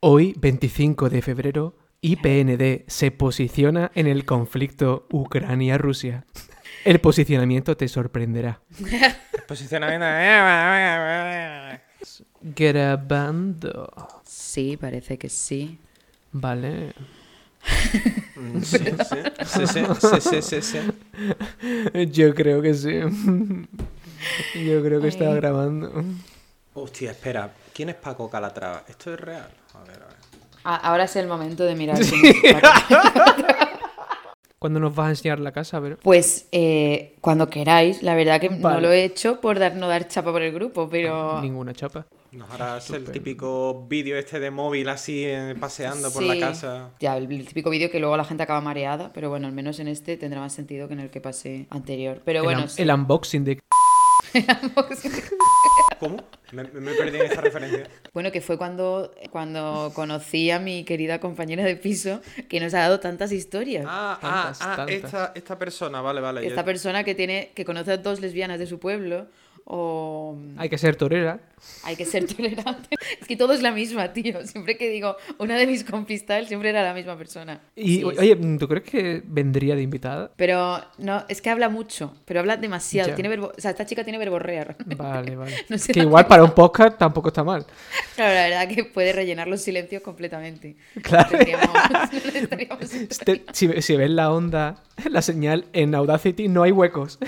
Hoy, 25 de febrero, IPND se posiciona en el conflicto Ucrania-Rusia. El posicionamiento te sorprenderá. Posicionamiento. Grabando. Sí, parece que sí. Vale. Mm, Sí, sí, sí, sí, sí, sí. Yo creo que sí. Yo creo que está Ay. grabando. Hostia, espera. ¿Quién es Paco Calatrava? ¿Esto es real? A ver, a ver. Ah, ahora es el momento de mirar. Paco. ¿Cuándo nos vas a enseñar la casa? A ver. Pues eh, cuando queráis, la verdad que no lo he hecho por dar, no dar chapa por el grupo, pero Ninguna chapa. Nos harás el típico vídeo este de móvil así eh, paseando por la Sí. casa. Ya, el típico vídeo que luego la gente acaba mareada, pero bueno, al menos en este tendrá más sentido que en el que pasé anterior. Pero el, bueno, un- sí. el unboxing de. ¿Cómo? Me, me perdí en esta referencia. Bueno, que fue cuando, cuando conocí a mi querida compañera de piso que nos ha dado tantas historias. Ah, Tantas, ah, ah, tantas. Esta, esta persona, vale, vale. yo- Esta persona que tiene que conoce a dos lesbianas de su pueblo o Hay que ser torera. hay que ser tolerante. Es que todo es la misma, tío. Siempre que digo una de mis compis tal, siempre era la misma persona. Y, Sí, oye, ¿tú crees que vendría de invitada? Pero no, es que habla mucho, pero habla demasiado. Ya. Tiene verbo, o sea, esta chica tiene verborrea. realmente. Vale, vale. No sé que igual para un podcast tampoco está mal. Claro, la verdad que puede rellenar los silencios completamente. Claro. No estaríamos- Este- si, si ves la onda, la señal en Audacity, no hay huecos.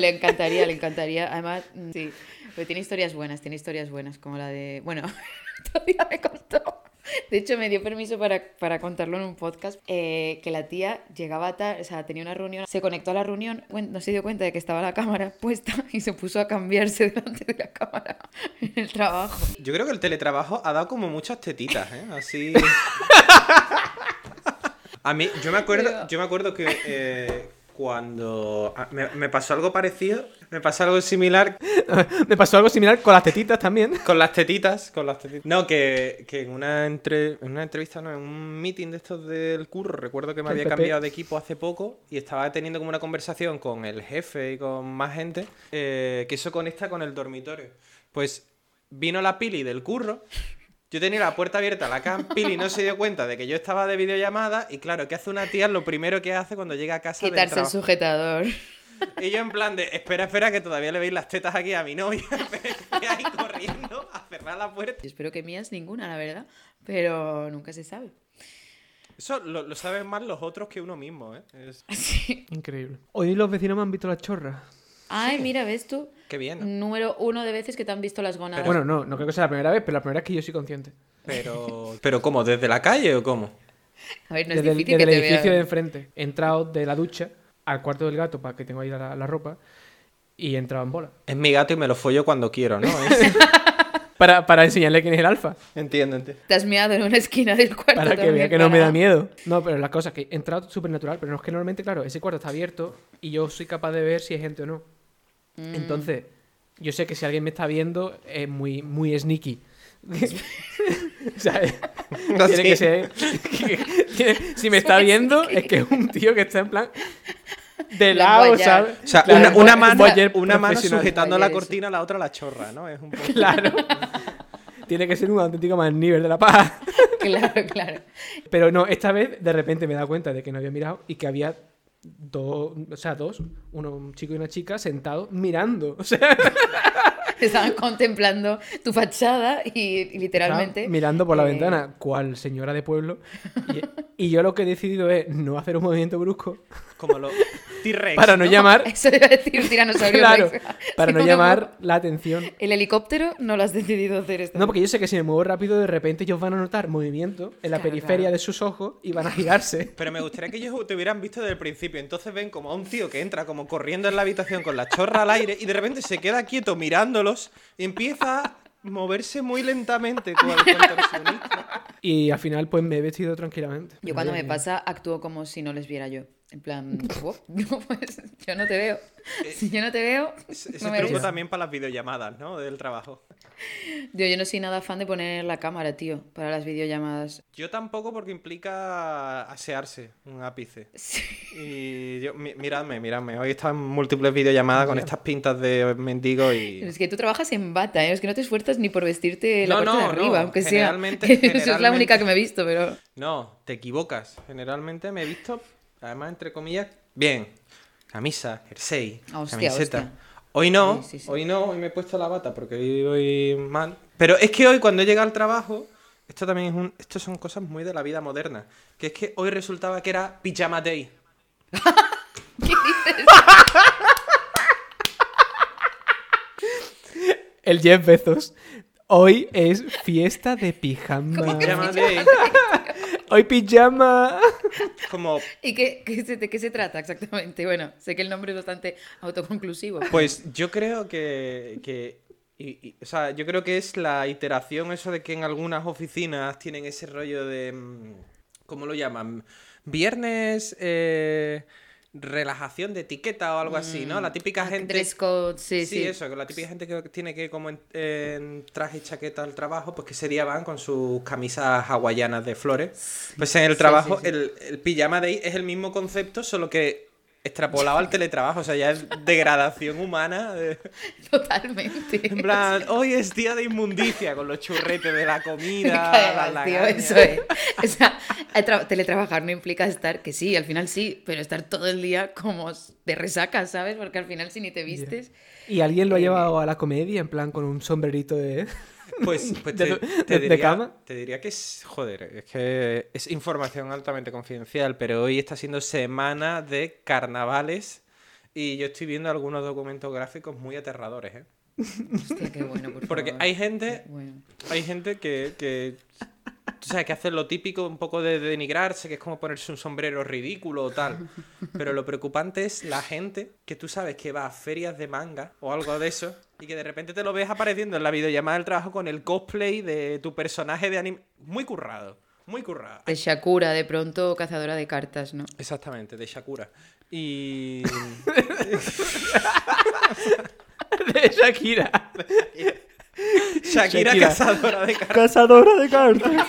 Le encantaría, le encantaría. Además, sí. Pero tiene historias buenas, tiene historias buenas, como la de. Bueno, todavía me contó. De hecho, me dio permiso para, para contarlo en un podcast. eh, que la tía llegaba tarde, o sea, tenía una reunión, se conectó a la reunión, no se dio cuenta de que estaba la cámara puesta y se puso a cambiarse delante de la cámara en el trabajo. Yo creo que el teletrabajo ha dado como muchas tetitas, ¿eh? Así. A mí, yo me acuerdo, yo me acuerdo que eh, cuando ah, me, me pasó algo parecido, me pasó algo similar Me pasó algo similar con las tetitas también. con las tetitas, con las tetitas. No, que, que en una entre, en una entrevista, no, en un meeting de estos del curro, recuerdo que me El había cambiado de equipo hace poco y estaba teniendo como una conversación con el jefe y con más gente, eh, que eso conecta con el dormitorio. Pues vino la pili del curro. Yo tenía la puerta abierta, la cam, Pili no se dio cuenta de que yo estaba de videollamada y claro, ¿qué hace una tía? Lo primero que hace cuando llega a casa Quitarse el sujetador. Y yo en plan de, espera, espera, que todavía le veis las tetas aquí a mi novia. Ahí corriendo a cerrar la puerta. Yo espero que mías ninguna, la verdad. Pero nunca se sabe. Eso lo, lo saben más los otros que uno mismo, ¿eh? Es- Sí. Increíble. Hoy los vecinos me han visto las chorras. Ay, mira, ¿ves tú? Qué bien. ¿no? Número uno de veces que te han visto las gónadas. Bueno, no, no creo que sea la primera vez, pero la primera vez que yo soy consciente. Pero, pero ¿cómo? ¿Desde la calle o cómo? a ver, no es desde el, difícil desde que el te edificio de enfrente. He entrado de la ducha al cuarto del gato para que tengo ahí la, la ropa y he entrado en bola. Es mi gato y me lo follo cuando quiero, ¿no? Es- Para, para enseñarle quién es el alfa. Entiendo, entiendo. Te has meado en una esquina del cuarto. Para que vea que no me da miedo. No, pero la cosa es que he entrado súper natural, pero no es que normalmente, claro, ese cuarto está abierto y yo soy capaz de ver si hay gente o no. Mm. Entonces, yo sé que si alguien me está viendo es muy, muy sneaky. ¿Sabes? No, Tiene sí. que ser. si me está viendo, es que es un tío que está en plan. De lado. ¿sabes? O sea, Claro, una, un una mano, una mano sujetando la cortina, la otra la chorra, ¿no? Es un poco... Claro. Tiene que ser un auténtico más nivel de la paja. Claro, claro. Pero no, esta vez de repente me he dado cuenta de que no había mirado y que había dos, o sea, dos, uno, un chico y una chica sentados mirando. O sea, Estaban contemplando tu fachada y, y literalmente. estaban mirando por la eh, ventana, cual señora de pueblo. Y, y yo lo que he decidido es no hacer un movimiento brusco Como los T-Rex. para no llamar, Eso iba a decir tiranosaurio claro, Rex. para no llamar la atención. El helicóptero no lo has decidido hacer esta No, porque yo sé que si me muevo rápido, de repente ellos van a notar movimiento en la Claro, periferia claro. de sus ojos y van a girarse. Pero me gustaría que ellos te hubieran visto desde el principio. Entonces ven como a un tío que entra como corriendo en la habitación con la chorra al aire y de repente se queda quieto mirándolos y empieza a moverse muy lentamente cual. Y al final, pues me he vestido tranquilamente. Yo cuando me pasa actúo como si no les viera yo. En plan, "Oh, no, pues, yo no te veo. Si yo no te veo, Ese no me truco ves. también para las videollamadas, ¿no? Del trabajo. Yo, yo no soy nada fan de poner la cámara, tío, para las videollamadas. Yo tampoco porque implica asearse un ápice. Sí. Y yo, mi- miradme, miradme. Hoy están múltiples videollamadas con estas pintas de mendigo y... Es que tú trabajas en bata, ¿eh? Es que no te esfuerzas ni por vestirte la No, parte de no, arriba, no, aunque sea. generalmente- Eso es la única que me he visto, pero... No, te equivocas. Generalmente me he visto, además, entre comillas, bien. Camisa, jersey, hostia, camiseta. hostia. Hoy no, Sí, sí, sí. hoy no, hoy me he puesto la bata porque hoy voy mal. Pero es que hoy cuando he llegado al trabajo, esto también es un, esto son cosas muy de la vida moderna. Que es que hoy resultaba que era pijama day. ¿Qué dices? El Jeff Bezos. Hoy es fiesta de pijama. Pijama day. Hoy pijama. Como, ¿Y qué, qué se, de qué se trata exactamente? Bueno, sé que el nombre es bastante autoconclusivo. pues yo creo que, que y- y- o sea, yo creo que es la iteración eso de que en algunas oficinas tienen ese rollo de, mm, ¿cómo lo llaman? Viernes, eh, relajación de etiqueta o algo así, ¿no? La típica Ah, gente... Dress code, sí, Sí, sí. eso, que la típica gente que tiene que ir como en, en traje y chaqueta al trabajo, pues que ese día van con sus camisas hawaianas de flores. Pues en el trabajo, sí, sí. El, el pijama day es el mismo concepto, solo que extrapolado al teletrabajo, o sea, ya es degradación humana. de- Totalmente. En plan, hoy es día de inmundicia con los churretes de la comida, mal, tío, lagañas. eso es. O sea, el tra- teletrabajar no implica estar, que sí, al final sí, pero estar todo el día como de resaca, ¿sabes? Porque al final si ni te vistes... Y alguien lo ha llevado a la comedia, en plan con un sombrerito de. Pues, pues te, te de- de diría, cama. te diría que es, joder, es que es información altamente confidencial, pero hoy está siendo semana de carnavales y yo estoy viendo algunos documentos gráficos muy aterradores, ¿eh? Hostia, qué bueno, por Porque favor. hay gente, Bueno. hay gente que, que, tú sabes, que hace lo típico un poco de denigrarse, que es como ponerse un sombrero ridículo o tal. Pero lo preocupante es la gente que tú sabes que va a ferias de manga o algo de eso y que de repente te lo ves apareciendo en la videollamada del trabajo con el cosplay de tu personaje de anime. Muy currado, muy currado. De Shakura, de pronto cazadora de cartas, ¿no? Exactamente, de Shakura. Y. de Shakira. Shakira, Shakira. cazadora de cartas. Cazadora de cartas.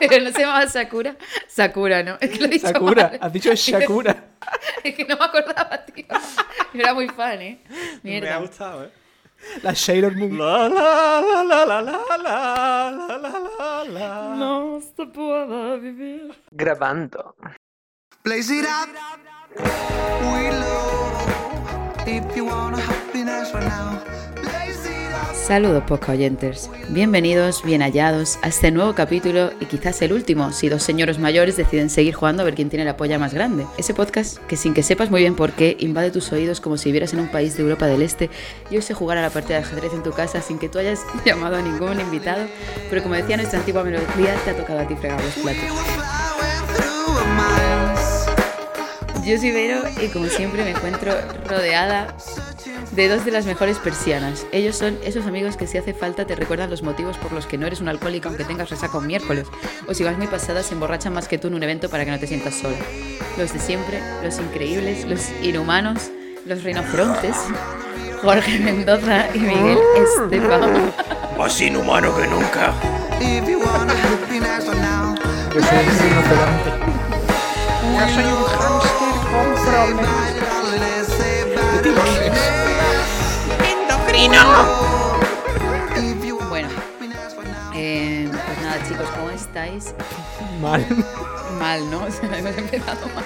Pero no se llamaba Sakura. Sakura, ¿no? Es que lo he dicho Sakura. mal. Has dicho Shakura. Es que no me acordaba, tío. Yo era muy fan, ¿eh? Me ha Mierda. gustado, ¿eh? La Sailor Moon. La la la la la la la la la la la. No se puede vivir. Grabando. Blaze it up, we low. If you want happiness right now, blaze it up. Saludos, podcast oyentes. Bienvenidos, bien hallados a este nuevo capítulo y quizás el último si dos señores mayores deciden seguir jugando a ver quién tiene la polla más grande. Ese podcast que sin que sepas muy bien por qué invade tus oídos como si vivieras en un país de Europa del Este y hoy se jugar a la partida de ajedrez en tu casa sin que tú hayas llamado a ningún invitado, pero como decía nuestra antigua melodía, te ha tocado a ti fregar los platos. Yo soy Vero y como siempre me encuentro rodeada de dos de las mejores persianas. Ellos son esos amigos que si hace falta te recuerdan los motivos por los que no eres un alcohólico aunque tengas resaca un miércoles. O si vas muy pasada se emborrachan más que tú en un evento para que no te sientas sola. Los de siempre, los increíbles, los inhumanos, los rinocerontes, Jorge Mendoza y Miguel Esteban. Más inhumano que nunca. If you want happiness right now, Yo soy un rinoceronte. yo soy un want Bueno, eh, pues nada chicos, ¿cómo estáis? Mal. Mal, ¿no? O sea, hemos empezado mal.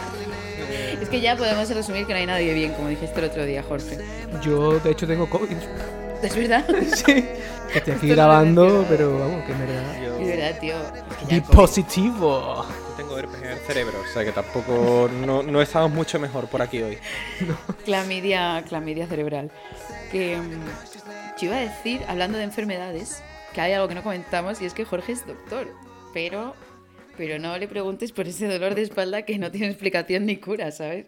Es que ya podemos resumir que no hay nadie bien, como dijiste el otro día, Jorge. Yo, de hecho, tengo COVID. ¿Es verdad? Sí. Estoy aquí grabando, pero vamos, que en verdad. Es verdad, tío. Es que ya positivo. Cerebro, o sea que tampoco. No, no estamos mucho mejor por aquí hoy. Clamidia, clamidia cerebral. Que mm, yo iba a decir, hablando de enfermedades, que hay algo que no comentamos y es que Jorge es doctor. Pero, pero no le preguntes por ese dolor de espalda que no tiene explicación ni cura, ¿sabes?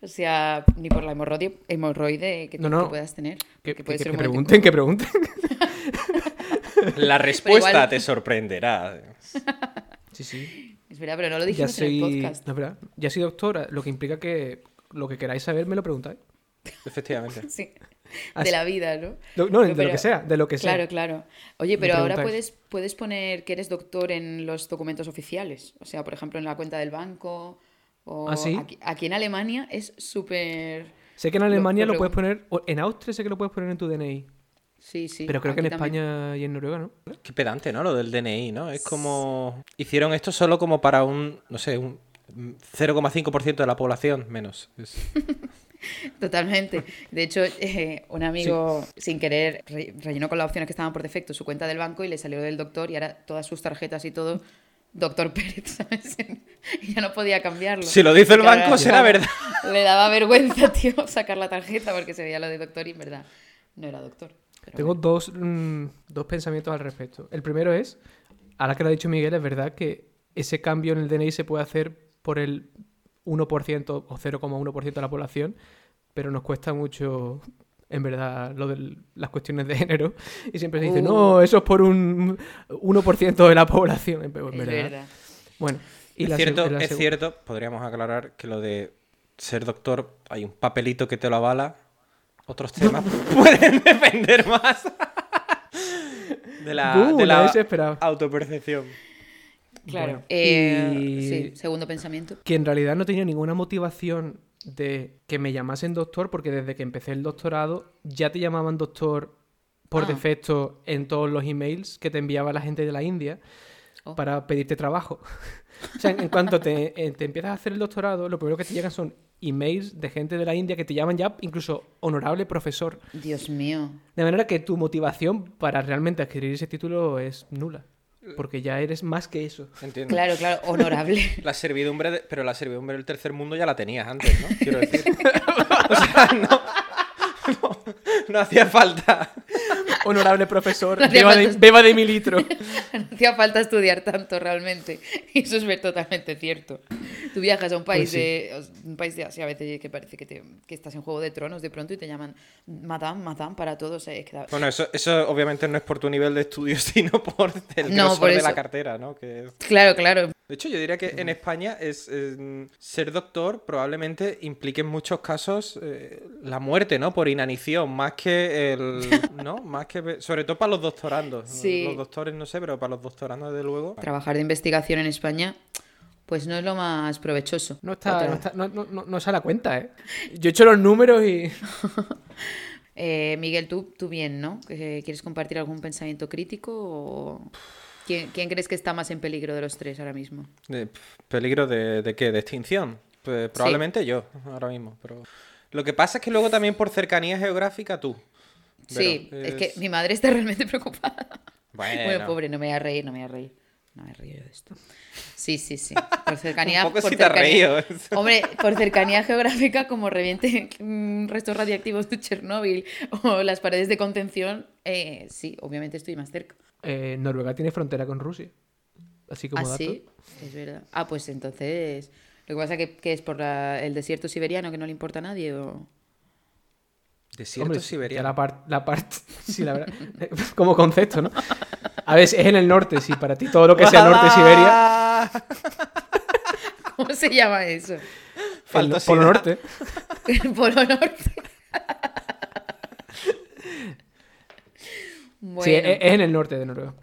O sea, ni por la hemorroide, hemorroide que, No, que no. puedas tener. Que, que puede que- que pregunten, que pregunten. La respuesta igual- te sorprenderá. Sí, sí. Es verdad, pero no lo dijimos en el podcast. No, es verdad. Ya soy doctora, lo que implica que lo que queráis saber me lo preguntáis. Efectivamente. Sí. Así- de la vida, ¿no? No, no, de lo que sea, de lo que sea. Claro, claro. Oye, pero ahora puedes, puedes poner que eres doctor en los documentos oficiales. O sea, por ejemplo, en la cuenta del banco. O ¿Ah, sí? aquí, aquí en Alemania es súper. Sé que en Alemania lo lo, puedes poner, en Austria sé que lo puedes poner en tu DNI, Sí, sí. pero creo que en también. España y en Noruega no. Qué pedante, ¿no? Lo del DNI, ¿no? Es como... Hicieron esto solo como para un, no sé, un 0,5% de la población menos. Es- Totalmente. De hecho, eh, un amigo sin querer re- rellenó con las opciones que estaban por defecto su cuenta del banco y le salió del doctor y ahora todas sus tarjetas y todo, doctor Pérez, ¿sabes? Y ya no podía cambiarlo. Si lo dice el ahora banco, será verdad. Le daba vergüenza, tío, sacar la tarjeta porque se veía lo de doctor y en verdad no era doctor. Pero Tengo bueno. dos, mm, dos pensamientos al respecto. El primero es, ahora que lo ha dicho Miguel, es verdad que ese cambio en el DNI se puede hacer por el 1% o 0,1% de la población, pero nos cuesta mucho, en verdad, lo de las cuestiones de género. Y siempre se dice, Uh. no, eso es por un 1% de la población. En Es verdad. verdad. Bueno, y es la cierto, la es cierto, podríamos aclarar que lo de ser doctor, hay un papelito que te lo avala. Otros temas pueden depender más de la, Uh, de la autopercepción. Claro. Bueno, Eh, y- Sí, segundo pensamiento. que en realidad no tenía ninguna motivación de que me llamasen doctor, porque desde que empecé el doctorado ya te llamaban doctor por Ah. defecto en todos los emails que te enviaba la gente de la India Oh. para pedirte trabajo. o sea, en, cuanto te, eh, te empiezas a hacer el doctorado, lo primero que te llegan son emails de gente de la India que te llaman ya incluso honorable profesor. Dios mío. De manera que tu motivación para realmente adquirir ese título es nula. Porque ya eres más que eso. Entiendo. Claro, claro, honorable. La servidumbre, de- pero la servidumbre del tercer mundo ya la tenías antes, ¿no? Quiero decir. o sea, no, no, no hacía falta. Honorable profesor, No hacía beba de, falta- beba de mi litro. No hacía falta estudiar tanto realmente. Y eso es ver totalmente cierto. Tú viajas a un país Pues sí. de un país de Asia a veces que parece que, te- que estás en Juego de Tronos de pronto y te llaman Madame, Madame para todos. eh, es que da- Bueno, eso, eso obviamente no es por tu nivel de estudio, sino por el No, grosor por de la cartera, ¿no? Que es- Claro, claro. De hecho, yo diría que en España es, eh, ser doctor probablemente implique en muchos casos eh, la muerte, ¿no? Por inanición, más que el, ¿no? Más que sobre todo para los doctorandos. Sí. Los doctores no sé, pero para los doctorandos desde luego. Trabajar de investigación en España, pues no es lo más provechoso. No está, no, está- no, no, no, no se da cuenta, ¿eh? Yo he hecho los números y... Eh, Miguel, tú, tú bien, ¿no? ¿Que- ¿Quieres compartir algún pensamiento crítico o quién, quién crees que está más en peligro de los tres ahora mismo? ¿Peligro de, de qué? ¿De extinción? Pues probablemente yo, ahora mismo. Pero lo que pasa es que luego también por cercanía geográfica tú. Sí, Pero es que mi madre está realmente preocupada. Bueno, Bueno, pobre, no me voy a reír, no me voy a reír. No me río de esto. Sí, sí, sí. Por cercanía. Un poco por sí te has cercanía- reído. Hombre, por cercanía geográfica, como reviente mm, restos radiactivos de Chernóbil o las paredes de contención, eh, sí, obviamente estoy más cerca. Eh, Noruega tiene frontera con Rusia. Así como Ah, dato. sí, es verdad. Ah, pues entonces. Lo que pasa que, que es por la- el desierto siberiano que no le importa a nadie o. Desierto Hombre, siberiano. la parte... La part- sí, la verdad. como concepto, ¿no? A ver, es en el norte, sí. Para ti todo lo que sea norte de Siberia... ¿Cómo se llama eso? El Falta Polo Norte. El Polo Norte. Bueno, Sí, es, es en el norte de Noruega.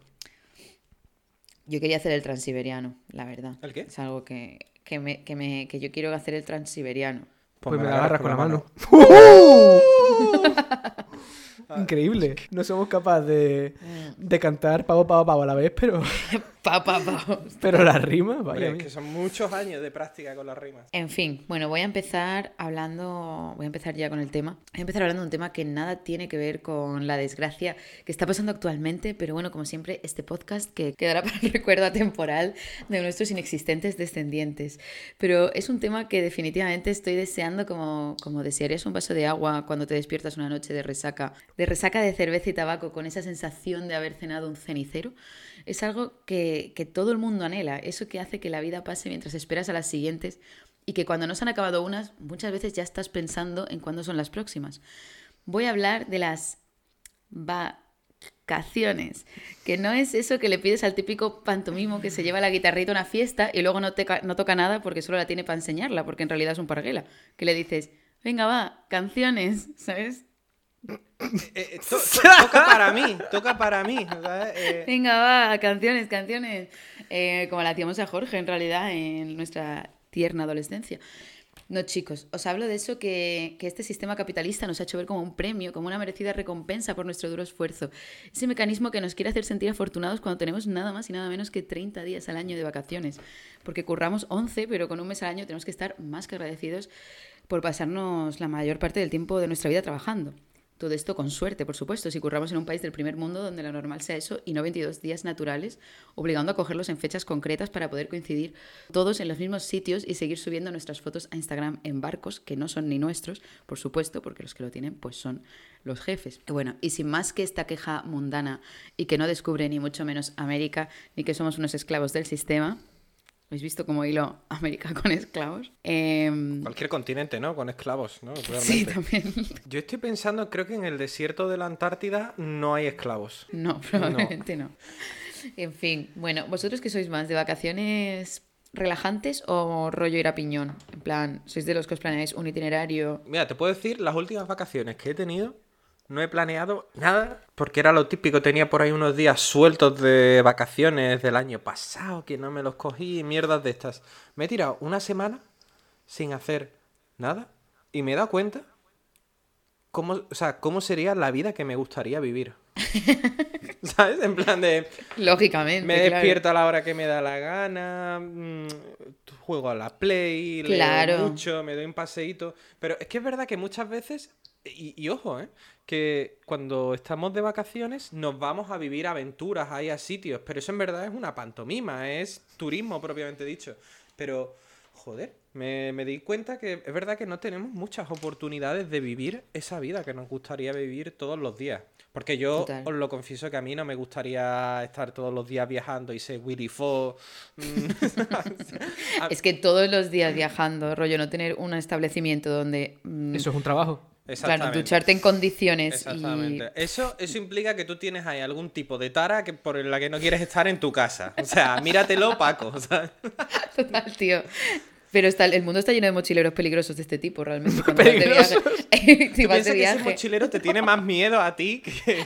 yo quería hacer el transiberiano, la verdad. ¿El qué? Es algo que, que, me, que, me, que yo quiero hacer el transiberiano. Pues, me la agarras con la mano. ¡Uh! Increíble. No somos capaces de, de cantar pavo, pavo, pavo a la vez, pero, Pa, pa, pa. pero la rima, Hombre, vaya. es mía. que son muchos años de práctica con las rimas. En fin, bueno, voy a empezar hablando, voy a empezar ya con el tema. Voy a empezar hablando de un tema que nada tiene que ver con la desgracia que está pasando actualmente, pero bueno, como siempre, este podcast que quedará para el recuerdo atemporal de nuestros inexistentes descendientes. Pero es un tema que definitivamente estoy deseando como, como desearías un vaso de agua cuando te despiertas una noche de resaca, de resaca de cerveza y tabaco con esa sensación de haber cenado un cenicero. Es algo que, que todo el mundo anhela, eso que hace que la vida pase mientras esperas a las siguientes y que cuando no se han acabado unas, muchas veces ya estás pensando en cuándo son las próximas. Voy a hablar de las vacaciones, que no es eso que le pides al típico pantomimo que se lleva la guitarrita a una fiesta y luego no, te no toca nada porque solo la tiene para enseñarla, porque en realidad es un parguela, que le dices, venga va, canciones, ¿sabes? Eh, eh, to- to- toca para mí, toca para mí. ¿sabes? Eh, Venga, va, canciones, canciones. Eh, como la hacíamos a Jorge, en realidad, en nuestra tierna adolescencia. No, chicos, os hablo de eso que, que este sistema capitalista nos ha hecho ver como un premio, como una merecida recompensa por nuestro duro esfuerzo. Ese mecanismo que nos quiere hacer sentir afortunados cuando tenemos nada más y nada menos que 30 días al año de vacaciones. Porque curramos 11, pero con un mes al año tenemos que estar más que agradecidos por pasarnos la mayor parte del tiempo de nuestra vida trabajando. Todo esto con suerte, por supuesto, si curramos en un país del primer mundo donde lo normal sea eso y no 22 días naturales, obligando a cogerlos en fechas concretas para poder coincidir todos en los mismos sitios y seguir subiendo nuestras fotos a Instagram en barcos que no son ni nuestros, por supuesto, porque los que lo tienen pues son los jefes. Bueno, y sin más que esta queja mundana y que no descubre ni mucho menos América ni que somos unos esclavos del sistema, ¿habéis visto cómo hilo América con esclavos? Em, Cualquier continente, ¿no? Con esclavos, ¿no? sí, Realmente. también. Yo estoy pensando, creo que en el desierto de la Antártida no hay esclavos. No, probablemente no. En fin, bueno, ¿vosotros qué sois más? ¿De vacaciones relajantes o rollo ir a piñón? En plan, ¿sois de los que os planeáis un itinerario? Mira, te puedo decir, las últimas vacaciones que he tenido, no he planeado nada, porque era lo típico, tenía por ahí unos días sueltos de vacaciones del año pasado, que no me los cogí, y mierdas de estas. Me he tirado una semana sin hacer nada y me he dado cuenta cómo, o sea, cómo sería la vida que me gustaría vivir. ¿Sabes? En plan de... Lógicamente. Me claro. despierto a la hora que me da la gana, mm, juego a la Play, Claro. leo mucho, me doy un paseíto. Pero es que es verdad que muchas veces, y, y ojo, ¿eh? Que cuando estamos de vacaciones nos vamos a vivir aventuras ahí a sitios, pero eso en verdad es una pantomima, es turismo propiamente dicho. Pero, joder, me, me di cuenta que es verdad que no tenemos muchas oportunidades de vivir esa vida que nos gustaría vivir todos los días. Porque yo Total. os lo confieso que a mí no me gustaría estar todos los días viajando y ser Willy Fo. mm, Es que todos los días viajando, rollo, no tener un establecimiento donde... mm, Eso es un trabajo. Claro, ducharte en condiciones Exactamente. Eso, eso implica que tú tienes ahí algún tipo de tara que, por la que no quieres estar en tu casa. O sea, míratelo, Paco. Total, tío. Pero está, el mundo está lleno de mochileros peligrosos de este tipo, realmente. Cuando de viaje, si Tú vas de que ese mochilero te tiene más miedo a ti que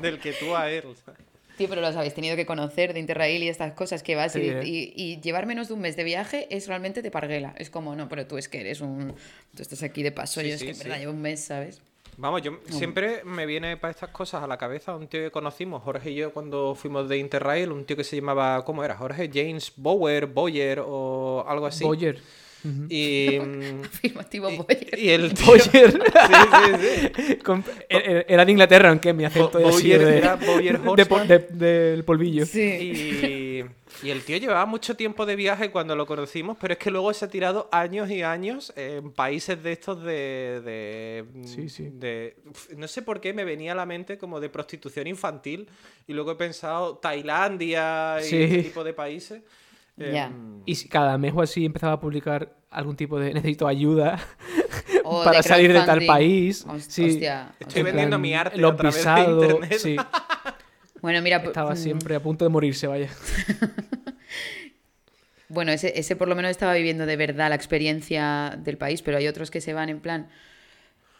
del que tú a él. ¿sabes? Tío, pero los habéis tenido que conocer de Interrail y estas cosas que vas y- ¿eh? y, y llevar menos de un mes de viaje es realmente de parguela. Es como, no, pero tú es que eres un... Tú estás aquí de paso, Sí, yo es sí, que en verdad llevo un mes, ¿sabes? Vamos, yo siempre me viene para estas cosas a la cabeza un tío que conocimos, Jorge y yo, cuando fuimos de Interrail, un tío que se llamaba, ¿cómo era? Jorge James Bower, Boyer o algo así. Boyer. Y, mm, Afirmativo y, Boyer. y el tío... Boyer. Sí, sí, sí. Con- e- Era de Inglaterra, aunque mi acento Bo- Boyer de, era Boyer de de- del polvillo. Sí. Y, y el tío llevaba mucho tiempo de viaje cuando lo conocimos, pero es que luego se ha tirado años y años en países de estos de... de, Sí, sí. de- uf, no sé por qué me venía a la mente como de prostitución infantil y luego he pensado Tailandia y Sí. este tipo de países. Em, Y si cada mes o así empezaba a publicar algún tipo de necesito ayuda para de salir de tal país. Sí. Hostia. Estoy En vendiendo mi arte los a través de internet. sí. Bueno, mira, Estaba mm, siempre a punto de morirse, vaya. Bueno, ese, ese por lo menos estaba viviendo de verdad la experiencia del país, pero hay otros que se van en plan.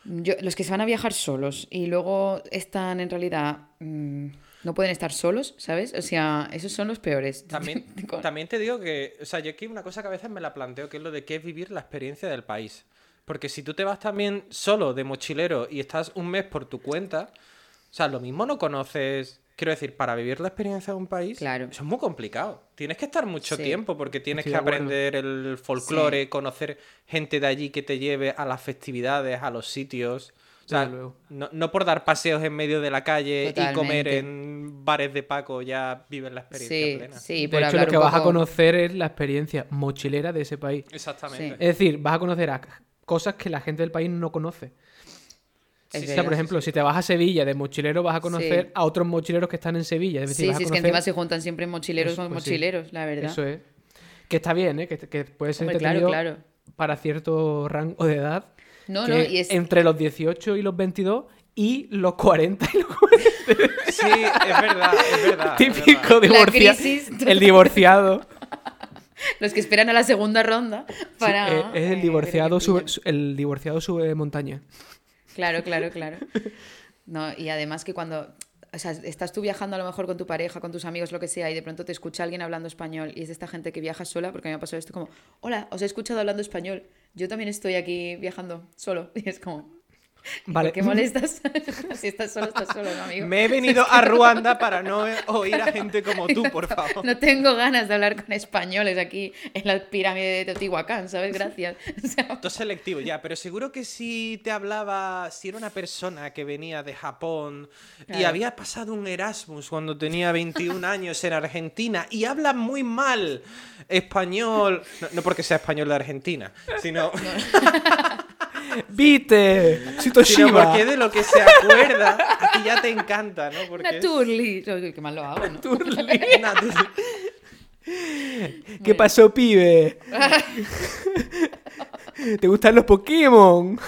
Yo, los que se van a viajar solos y luego están en realidad. mm, no pueden estar solos, ¿sabes? O sea, esos son los peores. También, te digo que, o sea, yo aquí una cosa que a veces me la planteo, que es lo de qué es vivir la experiencia del país. Porque si tú te vas también solo de mochilero y estás un mes por tu cuenta, o sea, lo mismo no conoces. Quiero decir, para vivir la experiencia de un país, Claro. eso es muy complicado. Tienes que estar mucho Sí. tiempo porque tienes que aprender el folclore, conocer gente de allí que te lleve a las festividades, a los sitios. O sea, luego. no, no por dar paseos en medio de la calle y comer en bares de Paco ya vives la experiencia Sí, plena. sí, de por hecho, hablar lo que vas a conocer es la experiencia mochilera de ese país. Exactamente. Sí. Es decir, vas a conocer a cosas que la gente del país no conoce. Sí, O sea, por ejemplo, si te vas a Sevilla de mochilero, vas a conocer Sí. a otros mochileros que están en Sevilla. Es decir, Sí, vas a sí, es que encima se juntan siempre mochileros con pues sí. mochileros, la verdad. Eso es. Que está bien, ¿eh? Que, que puede ser Hombre, claro, claro. para cierto rango de edad. No, que no, y es. Entre los 18 y los 22 y los 40 y los 40. Sí, es verdad, es verdad. Típico divorciado. El divorciado. Los que esperan a la segunda ronda para. Sí, eh, es eh, el divorciado, ver qué sube, el divorciado sube montaña. Claro, claro, claro. No, y además que cuando. O sea, estás tú viajando a lo mejor con tu pareja, con tus amigos, lo que sea, y de pronto te escucha alguien hablando español y es de esta gente que viaja sola, porque a mí me ha pasado esto como, hola, os he escuchado hablando español, yo también estoy aquí viajando solo. Y es como, Vale. ¿por qué molestas? si estás solo, estás solo, ¿no, amigo? Me he venido a Ruanda para no oír a gente como tú, por favor. No tengo ganas de hablar con españoles aquí en la pirámide de Teotihuacán, ¿sabes? Gracias. O sea, selectivo, ya, pero seguro que si te hablaba, si era una persona que venía de Japón y Claro. había pasado un Erasmus cuando tenía 21 años en Argentina y habla muy mal español, no, no porque sea español de Argentina, sino, ¡Vite! sino ¡Sitoshiba! porque de lo que se acuerda a ti ya te encanta, ¿no? Porque es- Naturli. Uy, Qué mal lo hago, ¿no? Natu- ¿Qué pasó, pibe? ¿Te gustan los Pokémon?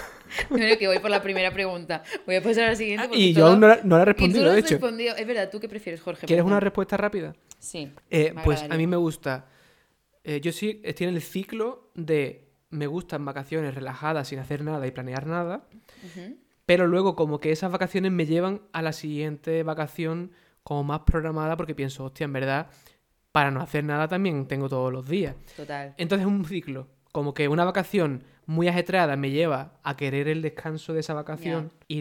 Primero que voy por la primera pregunta. Voy a pasar a la siguiente. Ah, Y yo aún no la, no la he y tú respondido, no de has hecho. respondido. Es verdad, ¿tú qué prefieres, Jorge? ¿Quieres una respuesta rápida? Sí. Eh, pues a mí me gusta. eh, yo sí estoy en el ciclo de me gustan vacaciones relajadas sin hacer nada y planear nada. Pero luego como que esas vacaciones me llevan a la siguiente vacación como más programada porque pienso, hostia, en verdad, para no hacer nada también tengo todos los días. Total. Entonces es un ciclo. Como que una vacación muy ajetreada me lleva a querer el descanso de esa vacación y,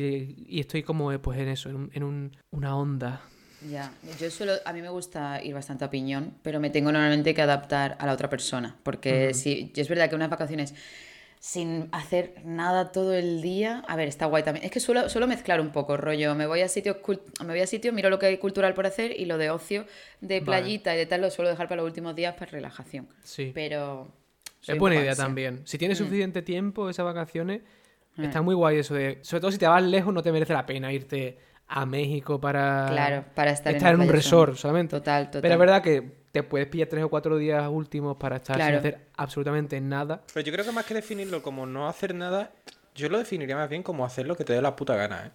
y estoy como eh, pues en eso, en, un- en un- una onda. Ya, yo suelo, a mí me gusta ir bastante a piñón, pero me tengo normalmente que adaptar a la otra persona, porque si es verdad que unas vacaciones sin hacer nada todo el día, a ver, está guay también. Es que suelo, suelo mezclar un poco, rollo, me voy a sitios me voy a sitio, miro lo que hay cultural por hacer y lo de ocio, de Vale. playita y de tal lo suelo dejar para los últimos días para relajación. Sí. Pero Es buena idea también. Si tienes suficiente tiempo esas vacaciones, Mm. está muy guay eso de... Sobre todo si te vas lejos, no te merece la pena irte a México para... Claro, para estar en estar en, la un resort solamente. Total, total. Pero es verdad que te puedes pillar tres o cuatro días últimos para estar Claro. sin hacer absolutamente nada. Pero yo creo que más que definirlo como no hacer nada, yo lo definiría más bien como hacer lo que te dé la puta gana, ¿eh?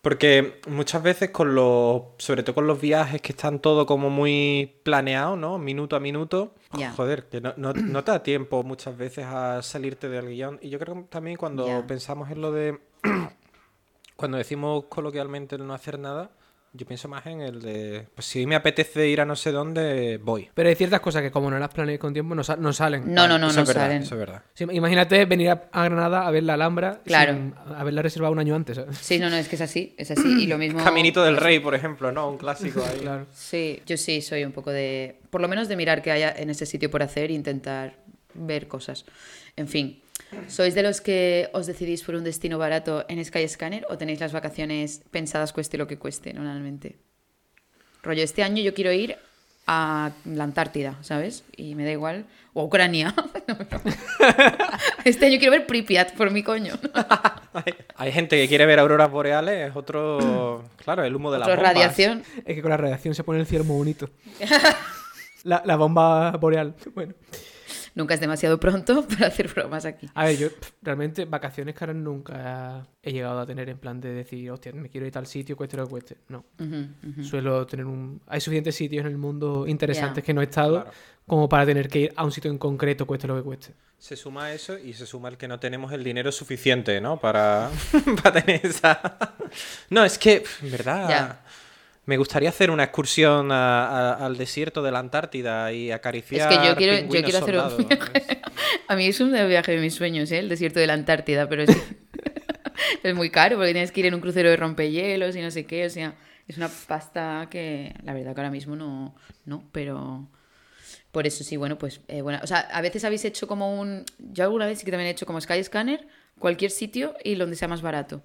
Porque muchas veces con los, sobre todo con los viajes que están todo como muy planeado, ¿no? Minuto a minuto, Ya. joder, que no, no- no te da tiempo muchas veces a salirte del guion. Y yo creo que también cuando pensamos en lo de, cuando decimos coloquialmente el no hacer nada, yo pienso más en el de, pues si me apetece ir a no sé dónde, voy. Pero hay ciertas cosas que como no las planees con tiempo no, sa- no salen. No, no, no, Eso no es verdad, salen. eso es verdad. Sí, imagínate venir a, a Granada a ver la Alhambra Claro. sin haberla reservado un año antes. ¿sabes? Sí, no, no, es que es así, es así. Y lo mismo... Caminito del Rey, por ejemplo, ¿no? Un clásico ahí. Claro. Sí, yo sí soy un poco de. Por lo menos de mirar qué haya en ese sitio por hacer e intentar ver cosas. En fin, ¿sois de los que os decidís por un destino barato en Skyscanner o tenéis las vacaciones pensadas cueste lo que cueste normalmente? Rollo, este año yo quiero ir a la Antártida, ¿sabes? Y me da igual. O a Ucrania. No, no. este año quiero ver Pripyat, por mi coño. Hay, hay gente que quiere ver auroras boreales, es otro. Claro, el humo de la Otra radiación. Es que con la radiación se pone el cielo muy bonito. La, la bomba boreal. Bueno. Nunca es demasiado pronto para hacer bromas aquí. A ver, yo realmente vacaciones caras nunca he llegado a tener en plan de decir, hostia, me quiero ir a tal sitio, cueste lo que cueste. No. Suelo tener un... Hay suficientes sitios en el mundo interesantes que no he estado Claro. como para tener que ir a un sitio en concreto, cueste lo que cueste. Se suma eso y se suma el que no tenemos el dinero suficiente, ¿no? Para, para tener esa. No, es que, en verdad. Me gustaría hacer una excursión a- a- al desierto de la Antártida y acariciar. Es que yo quiero- yo quiero hacer un viaje. A mí es un viaje de mis sueños, ¿eh? El desierto de la Antártida, pero es, es muy caro porque tienes que ir en un crucero de rompehielos y no sé qué, o sea, es una pasta que la verdad que ahora mismo no, no, pero por eso sí, bueno, pues, eh, bueno, o sea, a veces habéis hecho como un, yo alguna vez sí que también he hecho como Skyscanner, cualquier sitio y donde sea más barato.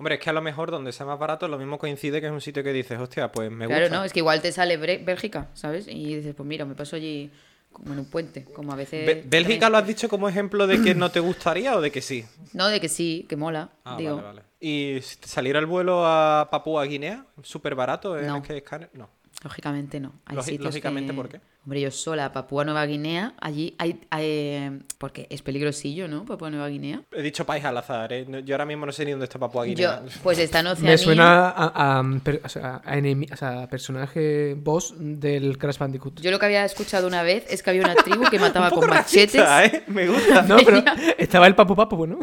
Hombre, es que a lo mejor donde sea más barato, lo mismo coincide que es un sitio que dices, hostia, pues me claro, gusta. ¿no? Es que igual te sale Bélgica, ¿sabes? Y dices, pues mira, me paso allí como en un puente, como a veces... Be- ¿Bélgica también- lo has dicho como ejemplo de que no te gustaría o de que sí? No, de que sí, que mola, Ah, digo. vale, vale. ¿Y saliera el vuelo a Papúa Guinea? ¿Súper barato en No. Skyscanner? No. Lógicamente no. Hay Lógi- sitios lógicamente, que- ¿por qué? Hombre, yo sola, Papúa Nueva Guinea, allí hay, hay- Porque es peligrosillo, ¿no? Papúa Nueva Guinea. He dicho país al azar, ¿eh? Yo ahora mismo no sé ni dónde está Papúa Yo, Guinea. pues está en Oceanía. Me suena a, a, o sea, a enemi- o sea, a personaje boss del Crash Bandicoot. Yo lo que había escuchado una vez es que había una tribu que mataba Un poco con machetes. racista, ¿eh? Me gusta. No, pero estaba el papo papo, ¿no?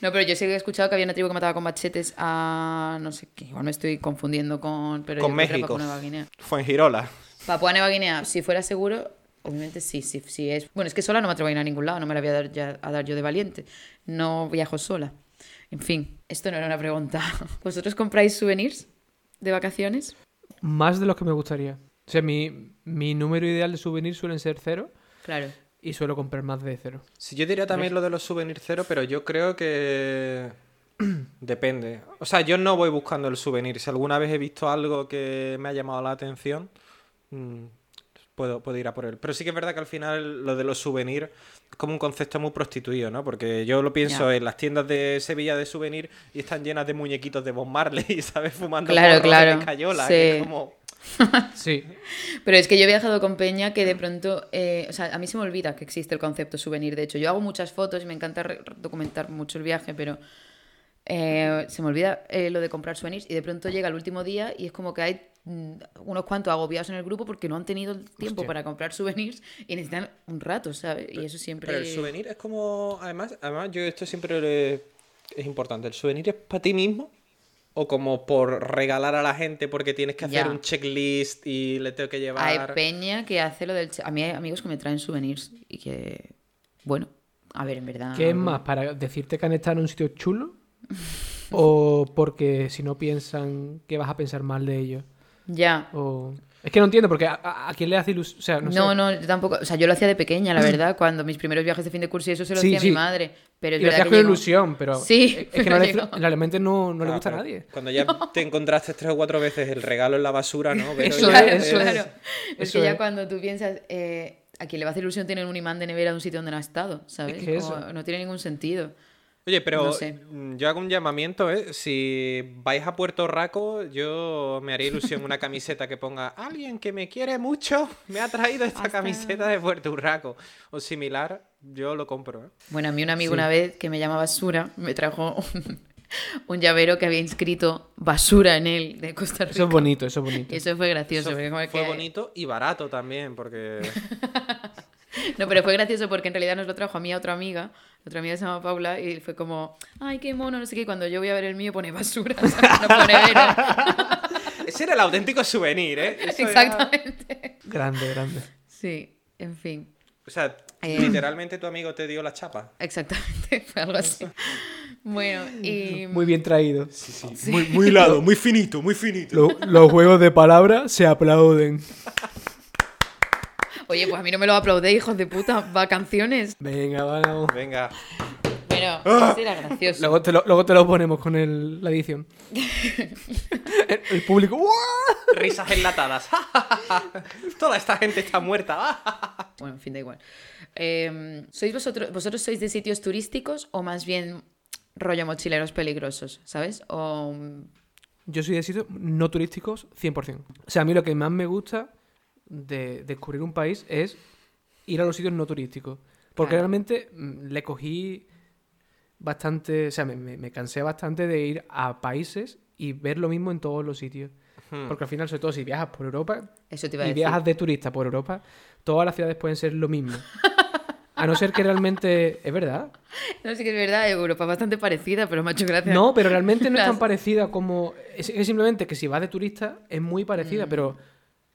No, pero yo sí que he escuchado que había una tribu que mataba con machetes a. No sé qué, igual me estoy confundiendo con. Pero Con México. Papua Nueva Guinea. Fue en Girola. Papua Nueva Guinea, si fuera seguro, obviamente sí, sí, sí es. Bueno, es que sola no me atrevo a ir a ningún lado, no me la voy a dar, ya- a dar yo de valiente. No viajo sola. En fin, esto no era una pregunta. ¿Vosotros compráis souvenirs de vacaciones? Más de los que me gustaría. O sea, mi, mi número ideal de souvenirs suelen ser cero Claro. Y suelo comprar más de cero. Sí, yo diría también lo de los souvenirs cero, pero yo creo que depende. O sea, yo no voy buscando el souvenir. Si alguna vez he visto algo que me ha llamado la atención, mm, puedo, puedo ir a por él. Pero sí que es verdad que al final lo de los souvenirs es como un concepto muy prostituido, ¿no? Porque yo lo pienso en las tiendas de Sevilla de souvenir y están llenas de muñequitos de Bob Marley, ¿sabes? Fumando Claro, claro. en escayola, que Sí. es como... Sí. Pero es que yo he viajado con Peña que de pronto, eh, o sea, a mí se me olvida que existe el concepto souvenir. De hecho, yo hago muchas fotos y me encanta documentar mucho el viaje, pero eh, se me olvida eh, lo de comprar souvenirs y de pronto llega el último día y es como que hay mm, unos cuantos agobiados en el grupo porque no han tenido el tiempo Hostia. para comprar souvenirs y necesitan un rato, ¿sabes? Y eso siempre... Pero el souvenir es como. Además, además yo esto siempre le- es importante. ¿El souvenir es para ti mismo? ¿O como por regalar a la gente porque tienes que hacer Ya. un checklist y le tengo que Hay llevar. Peña que hace lo del... A mí hay amigos que me traen souvenirs y que... Bueno, a ver, en verdad... ¿Qué es más? ¿Para decirte que han estado en un sitio chulo? ¿O porque si no piensan que vas a pensar mal de ellos? Ya. O... Es que no entiendo, porque a, a- a quién le hace ilusión. O sea, no, No, sé. no, yo tampoco. O sea, yo lo hacía de pequeña, la verdad, cuando mis primeros viajes de fin de curso y eso se lo Sí, hacía a sí. mi madre. Pero es Y lo hacías que con llegó- ilusión, pero. Sí, Es, es que no le- realmente no, no le Ah, gusta a nadie. Cuando ya te encontraste tres o cuatro veces el regalo en la basura, ¿no? Pero Eso ya es, eso claro. es. Es Eso que ya cuando tú piensas, eh, a quien le va a hacer ilusión tener un imán de nevera de un sitio donde no ha estado, ¿sabes? Es que Como. No tiene ningún sentido. Oye, pero No sé. mm, yo hago un llamamiento, ¿eh? Si vais a Puerto Raco, yo me haría ilusión una camiseta que ponga alguien que me quiere mucho me ha traído esta Hasta- camiseta de Puerto Raco o similar, yo lo compro, ¿eh? Bueno, a mí un amigo Sí. una vez que me llama Basura me trajo un, un llavero que había inscrito basura en él de Costa Rica. Eso es bonito, eso es bonito. Y eso fue gracioso. Eso fue que- bonito y barato también, porque No, pero fue gracioso porque en realidad nos lo trajo a mí a otra amiga. Otra amiga se llama Paula y fue como, ay, qué mono, no sé qué. y Cuando yo voy a ver el mío pone basura, o sea, no pone vera. ese era el auténtico souvenir, ¿eh? Eso era- Exactamente. Grande, grande. Sí, en fin. O sea, Eh. literalmente tu amigo te dio la chapa. Exactamente, fue algo así. Bueno, y... Muy bien traído. Muy, muy helado, muy finito, muy finito. Lo- los juegos de palabras se aplauden. Oye, pues a mí no me lo aplaudéis, hijos de puta. Va, canciones. Venga, vamos. Venga. Bueno, Ah. eso era gracioso. Luego te lo, luego te lo ponemos con el- la edición. el, el público. ¡guau! Risas enlatadas. Toda esta gente está muerta. Bueno, en fin, da igual. Eh, ¿Sois vosotros, vosotros sois de sitios turísticos o más bien rollo mochileros peligrosos, ¿sabes? O... Yo soy de sitios no turísticos 100%. O sea, a mí lo que más me gusta de descubrir un país es ir a los sitios no turísticos. Porque Claro. realmente mm, le cogí bastante, o sea, me, me- cansé bastante de ir a países y ver lo mismo en todos los sitios. Hmm. Porque al final, sobre todo si viajas por Europa Eso te iba a y decir. viajas de turista por Europa, todas las ciudades pueden ser lo mismo. A no ser que realmente... Es verdad. No sé que es verdad, Europa es bastante parecida, pero me ha hecho gracia. No, pero realmente no es tan parecida como. Es, es simplemente que si vas de turista es muy Mm. parecida, pero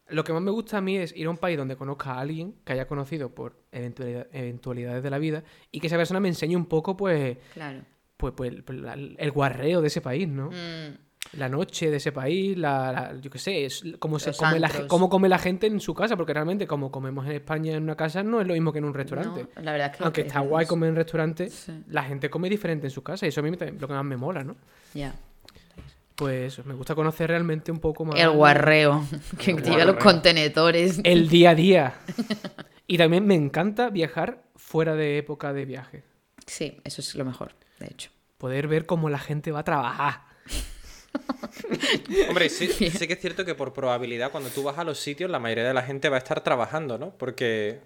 lo que más me gusta a mí es ir a un país donde conozca a alguien que haya conocido por eventualidad- eventualidades de la vida y que esa persona me enseñe un poco, pues, Claro. pues, pues el, la- el guarreo de ese país, ¿no? Mm, La noche de ese país, la, la- yo qué sé, es cómo se come la, cómo come la gente en su casa, porque realmente como comemos en España en una casa no es lo mismo que en un restaurante. no, la verdad es que... Aunque está guay comer en restaurante, Sí. la gente come diferente en su casa y eso a mí me- lo que más me mola, ¿no? Ya. Pues me gusta conocer realmente un poco más El guarreo, que lleva los contenedores. el día a día. Y también me encanta viajar fuera de época de viaje. Sí, eso es lo mejor, de hecho. Poder ver cómo la gente va a trabajar. Hombre, sí, sí que es cierto que por probabilidad cuando tú vas a los sitios la mayoría de la gente va a estar trabajando, ¿no? Porque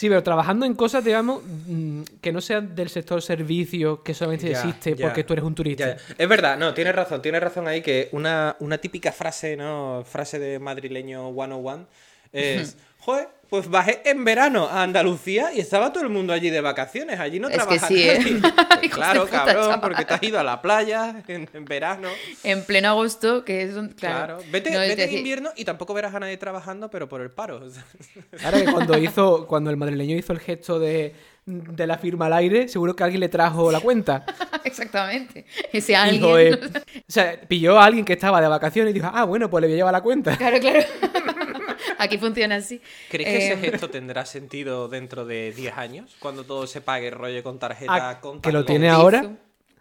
Sí, pero trabajando en cosas, digamos, mm, que no sean del sector servicio, que solamente Ya, existe ya. porque tú eres un turista. Ya, ya. Es verdad, no, tienes razón, tienes razón ahí que una, una típica frase, ¿no? Frase de madrileño 101 es Joder, pues bajé en verano a Andalucía y estaba todo el mundo allí de vacaciones. Allí no Es que sí, ¿eh? Hijos claro, cabrón, chaval. porque te has ido a la playa en, en verano. En pleno agosto, que es un. Claro. Claro. Vete, No, vete en invierno y tampoco verás a nadie trabajando, pero por el paro. Ahora que cuando hizo, cuando el madrileño hizo el gesto de, de la firma al aire, seguro que alguien le trajo la cuenta. Exactamente. Ese alguien. Dijo, eh, o sea, pilló a alguien que estaba de vacaciones y dijo, ah, bueno, pues le voy a llevar la cuenta. Claro, claro. Aquí funciona así. ¿Crees que ese Eh, gesto tendrá sentido dentro de 10 años? Cuando todo se pague rollo con tarjeta Ah, con que lo tiene ahora.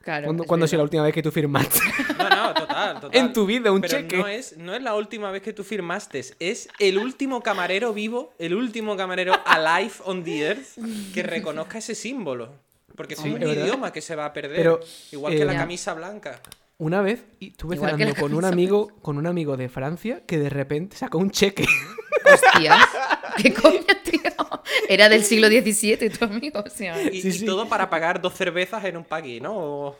Claro. ¿Cuándo, es cuándo ha sido la última vez que tú firmaste? No, no, total, total. En tu vida, un Pero cheque. No es, no es la última vez que tú firmaste, es el último camarero vivo, el último camarero alive on the earth que reconozca ese símbolo. Porque es Sí, un es verdad. idioma que se va a perder. Pero, igual que eh, la Ya. camisa blanca. Una vez estuve Igual cenando con un amigo, con un amigo de Francia que de repente sacó un cheque. Hostias. ¿Qué coño, tío? Era del siglo XVII, tu amigo. O sea. Y, Sí, y sí. todo para pagar dos cervezas en un pagui, ¿no? O-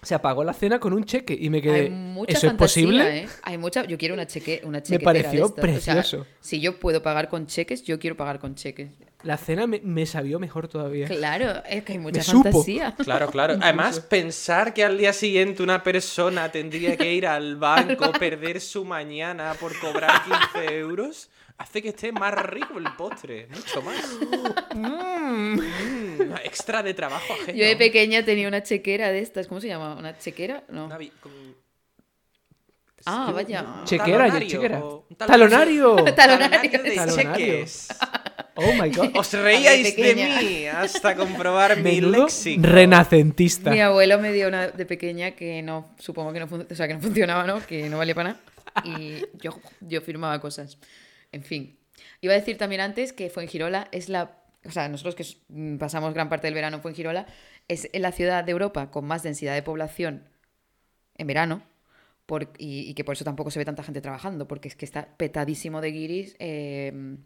Se apagó la cena con un cheque y me quedé. Hay mucha ¿Eso es posible? ¿eh? Hay mucha. Yo quiero una cheque, una pareció de estas. O sea, precioso. si yo puedo pagar con cheques, yo quiero pagar con cheques. La cena me, me sabió mejor todavía. Claro, es que hay mucha Me supo. fantasía. Claro, claro. Además, pensar que al día siguiente una persona tendría que ir al banco, perder su mañana por cobrar 15 euros, hace que esté más rico el postre. Mucho más. Mm, extra de trabajo ajeno. Yo de pequeña tenía una chequera de estas. ¿Cómo se llama? ¿Una chequera? No. Una Ah, vaya. Chequera, talonario, chequera. o un ¡Talonario! Talonario. de Talonario. cheques. Oh my god. Os reíais de mí hasta comprobar mi léxico. renacentista. Mi abuelo me dio una de pequeña que no, supongo que no, fun- o sea, que no funcionaba, ¿no? Que no valía para nada. Y yo, yo firmaba cosas. En fin. Iba a decir también antes que Fuengirola es la... O sea, nosotros que mm, pasamos gran parte del verano en Fuengirola, es la ciudad de Europa con más densidad de población en verano. por- y, y que por eso tampoco se ve tanta gente trabajando, porque es que está petadísimo de guiris. eh,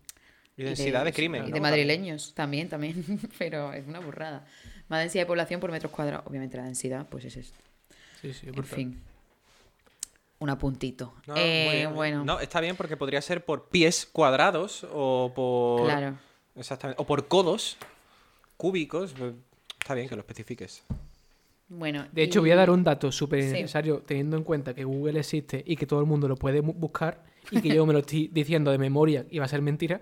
Y densidad de sí, crimen. Y ¿no? de madrileños también, también. Pero es una burrada. Más densidad de población por metros cuadrados. Obviamente la densidad, pues es esto. Sí, sí, En brutal. fin. Un apuntito. No, Eh, bueno, No, está bien porque podría ser por pies cuadrados o por. claro. Exactamente. O por codos cúbicos. Está bien que lo especifiques. Bueno, De hecho, y- voy a dar un dato súper Sí. necesario teniendo en cuenta que Google existe y que todo el mundo lo puede buscar y que yo me lo estoy diciendo de memoria y va a ser mentira.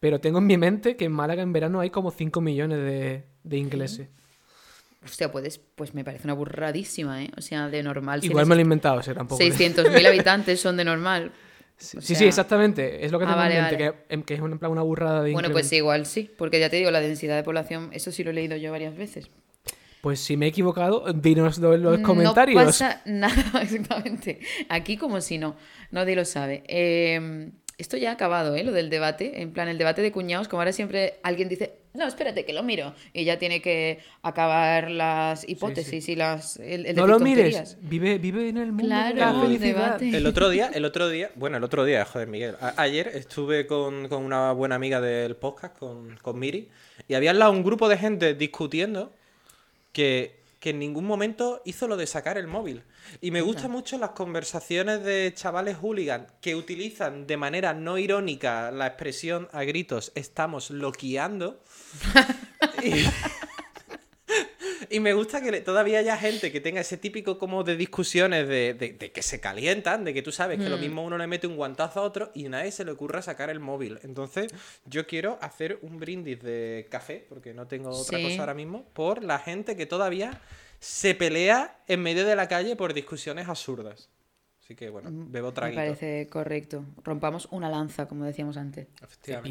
Pero tengo en mi mente que en Málaga en verano hay como 5 millones de, de ingleses. Hostia, puedes, pues me parece una burradísima, ¿eh? O sea, de normal. Igual me lo he inventado, o sea, tampoco. 600.000 habitantes son de normal. Sí, o sí, exactamente. Es lo que Ah, tengo vale, en mente, vale. que, em, que es en plan una burrada de Bueno, pues igual sí, porque ya te digo, la densidad de población, eso sí lo he leído yo varias veces. Pues si me he equivocado, dinos en los comentarios. No pasa nada, exactamente. Aquí como si no, nadie lo sabe. Eh, esto ya ha acabado, ¿eh? Lo del debate. En plan, el debate de cuñados, como ahora siempre alguien dice, no, espérate, que lo miro. Y ya tiene que acabar las hipótesis y las... El, el no lo mires. Vive, vive en el mundo de Claro, la felicidad. debate. El otro día, el otro día, bueno, el otro día, joder, Miguel. a- ayer estuve con, con una buena amiga del podcast, con, con Miri, y había al lado un grupo de gente discutiendo que, que en ningún momento hizo lo de sacar el móvil. Y me gustan mucho las conversaciones de chavales hooligan que utilizan de manera no irónica la expresión a gritos estamos loqueando. y, y me gusta que todavía haya gente que tenga ese típico como de discusiones de, de- de que se calientan, de que tú sabes que lo mismo uno le mete un guantazo a otro y a nadie se le ocurra sacar el móvil. Entonces, yo quiero hacer un brindis de café, porque no tengo otra Sí. cosa ahora mismo, por la gente que todavía se pelea en medio de la calle por discusiones absurdas. Así que bueno, bebo Me traguito. parece correcto. Rompamos una lanza, como decíamos antes. Efectivamente.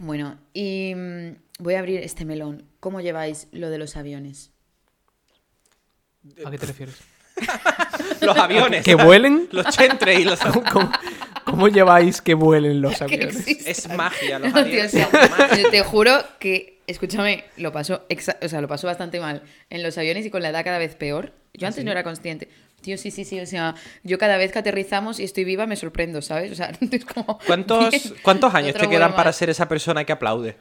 Bueno, y mm, voy a abrir este melón. ¿Cómo lleváis lo de los aviones? ¿A qué te refieres? Los aviones. ¿Que vuelen? Los chentres y los ¿Cómo, cómo lleváis que vuelen los aviones? Es magia, los No, tío, aviones o sea, magia. te juro que, escúchame, lo paso, exa- o sea, lo paso bastante mal en los aviones y con la edad cada vez peor. Yo antes no era consciente. Tío, sí, sí, sí, o sea, yo cada vez que aterrizamos y estoy viva me sorprendo, ¿sabes? O sea, es como... ¿Cuántos, bien, ¿Cuántos años otro te quedan para ser esa persona que aplaude?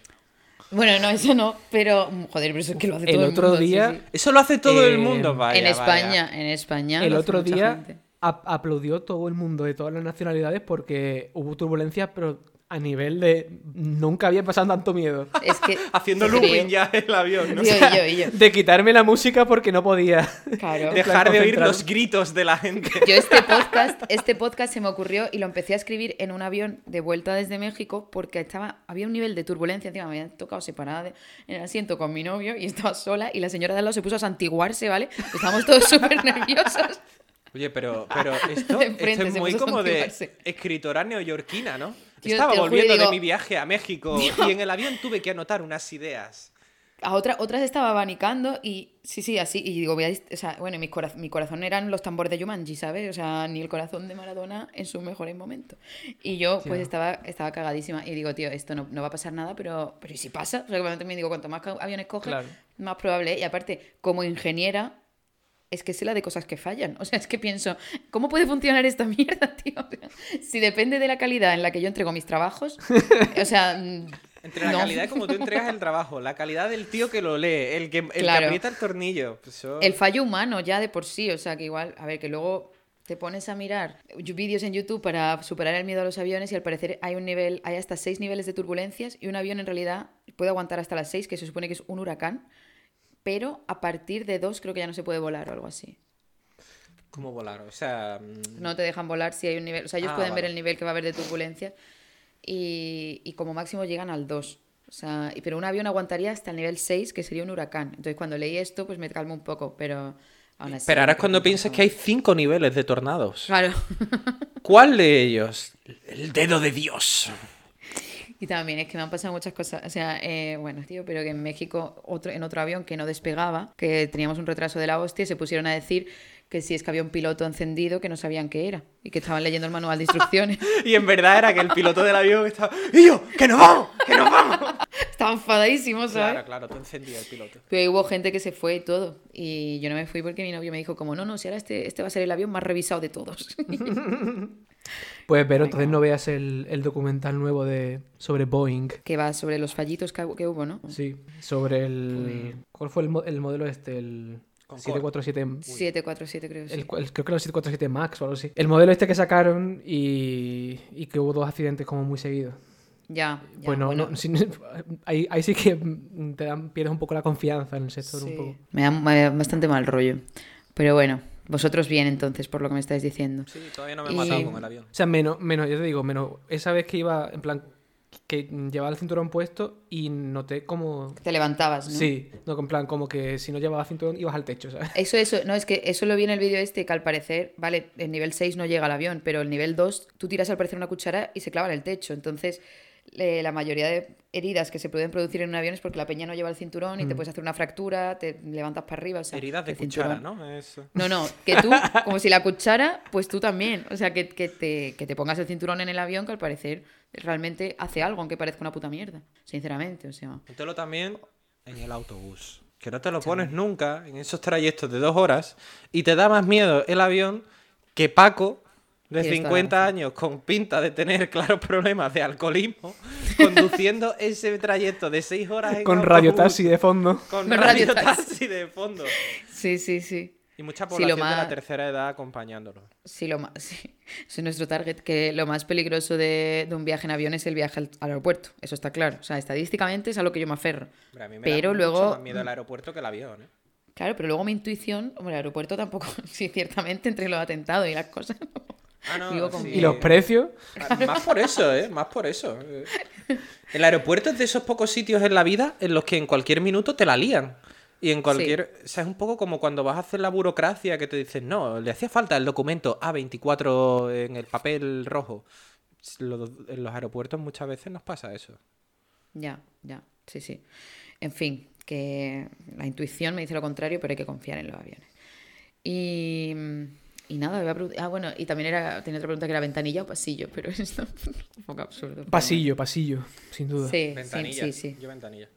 Bueno, no, eso no, pero, joder, pero eso es que lo hace El todo otro el mundo. sí, día- sí. Eso lo hace todo Eh, el mundo, vaya. en vaya. España, en España. El otro día aplaudió todo el mundo de todas las nacionalidades porque hubo turbulencias, pero a nivel de nunca había pasado tanto miedo. Es que. Haciendo looping ya el avión, ¿no? Yo, y yo. De quitarme la música porque no podía. Claro. Dejar de oír los gritos de la gente. Yo este podcast, este podcast se me ocurrió y lo empecé a escribir en un avión de vuelta desde México porque estaba, había un nivel de turbulencia, encima me había tocado separada de- en el asiento con mi novio y estaba sola y la señora de al lado se puso a santiguarse, ¿vale? Estábamos todos súper nerviosos. Oye, pero, pero esto, esto es muy como de escritora neoyorquina, ¿no? Estaba volviendo digo- de mi viaje a México Tío. y en el avión tuve que anotar unas ideas. A otra, otras estaba abanicando y sí, sí, así. Y digo, voy a o sea, bueno, mi, cora- mi corazón eran los tambores de Jumanji, ¿sabes? O sea, ni el corazón de Maradona en sus mejores momentos. Y yo, pues, estaba, estaba cagadísima. Y digo, tío, esto no, no va a pasar nada, pero, pero ¿y si pasa? O sea, que también digo, cuanto más aviones coges, Claro. más probable. Y aparte, como ingeniera, es que sé la de cosas que fallan. O sea, es que pienso, ¿cómo puede funcionar esta mierda, tío? O sea, si depende de la calidad en la que yo entrego mis trabajos, o sea... mm, Entre la no. calidad de cómo tú entregas el trabajo, la calidad del tío que lo lee, el que, el que Claro. aprieta el tornillo. pues El fallo humano ya de por sí, o sea que igual, a ver, que luego te pones a mirar vídeos en YouTube para superar el miedo a los aviones y al parecer hay un nivel, hay hasta seis niveles de turbulencias y un avión en realidad puede aguantar hasta las seis, que se supone que es un huracán, pero a partir de dos creo que ya no se puede volar o algo así. ¿Cómo volar? O sea, mm, No te dejan volar si hay un nivel, o sea, ellos Ah, pueden vale. ver el nivel que va a haber de turbulencias y, y como máximo llegan al 2. O sea, pero un avión aguantaría hasta el nivel 6, que sería un huracán. Entonces cuando leí esto, pues me calmo un poco, pero aún así. pero ahora es cuando piensas que hay cinco niveles de tornados. Claro. ¿Cuál de ellos? El dedo de Dios. Y también es que me han pasado muchas cosas. O sea, eh, bueno, tío, pero que en México, otro, en otro avión que no despegaba, que teníamos un retraso de la hostia, se pusieron a decir que si es que había un piloto encendido que no sabían qué era y que estaban leyendo el manual de instrucciones. Y en verdad era que el piloto del avión estaba. ¡Y yo! ¡Que nos vamos! ¡Que nos vamos! Estaban enfadadísimos, ¿sabes? Claro, claro, tú encendías el piloto. Pero hubo gente que se fue y todo. Y yo no me fui porque mi novio me dijo como, no, no, si ahora este, este va a ser el avión más revisado de todos. Pues, pero entonces no veas el, el documental nuevo de sobre Boeing. que va sobre los fallitos que, que hubo, ¿no? Sí, sobre el. ¿Cuál fue el, el modelo este? El Concorde. 747. 747 creo, sí. El, el- creo que era el 747 Max o algo así. El modelo este que sacaron y, y que hubo dos accidentes como muy seguidos. Ya, ya, Pues no, bueno. no, sí, ahí, ahí sí que te dan, pierdes un poco la confianza en el sector. Sí. Un poco. Me da, me da bastante mal rollo. Pero bueno, vosotros bien entonces, por lo que me estáis diciendo. Sí, todavía no me he Y- matado con el avión. O sea, menos, menos, yo te digo, menos esa vez que iba, en plan, que llevaba el cinturón puesto y noté como... Te levantabas, ¿no? Sí, no, en plan, como que si no llevabas cinturón ibas al techo, ¿sabes? Eso, eso, no, es que eso lo vi en el vídeo este, que al parecer, vale, el nivel 6 no llega al avión, pero el nivel 2, tú tiras al parecer una cuchara y se clava en el techo. Entonces, eh, la mayoría de heridas que se pueden producir en un avión es porque la peña no lleva el cinturón y te puedes hacer una fractura, te levantas para arriba. o sea, Heridas de cuchara, cinturón- ¿no? Es- No, no, que tú, como si la cuchara, pues tú también. O sea, que, que te, que te pongas el cinturón en el avión, que al parecer realmente hace algo, aunque parezca una puta mierda. Sinceramente, o sea. Póntelo también en el autobús. Que no te lo pones nunca en esos trayectos de dos horas y te da más miedo el avión que Paco, de Tienes toda la 50 razón. años, con pinta de tener claros problemas de alcoholismo, conduciendo ese trayecto de 6 horas en Con radiotaxi de fondo. Con radiotaxi de fondo. Sí, sí, sí. Y mucha Sí, lo población de la tercera edad acompañándolo. Sí, lo más, sí. Es nuestro target, que lo más peligroso de, de un viaje en avión es el viaje al, al aeropuerto. Eso está claro. O sea, estadísticamente es a lo que yo me aferro. Hombre, a mí me Pero da luego- mucho más miedo el aeropuerto que el avión, ¿eh? Claro, pero luego mi intuición, hombre, el aeropuerto tampoco, sí, ciertamente entre los atentados y las cosas. Ah, no, Digo, con- sí. Y los precios. Más por eso, ¿eh? Más por eso. eh. El aeropuerto es de esos pocos sitios en la vida en los que en cualquier minuto te la lían. Y en cualquier... O sea, es un poco como cuando vas a hacer la burocracia que te dicen, no, le hacía falta el documento A24 en el papel rojo. En los aeropuertos muchas veces nos pasa eso. Ya, ya, sí, sí. En fin, que la intuición me dice lo contrario, pero hay que confiar en los aviones. Y, y nada, iba a ah, bueno, y también era, tenía otra pregunta que era ventanilla o pasillo, pero esto es un poco absurdo. Pasillo, pasillo, sin duda. Sí, sí, Ventanilla. sí, sí. Yo ventanilla.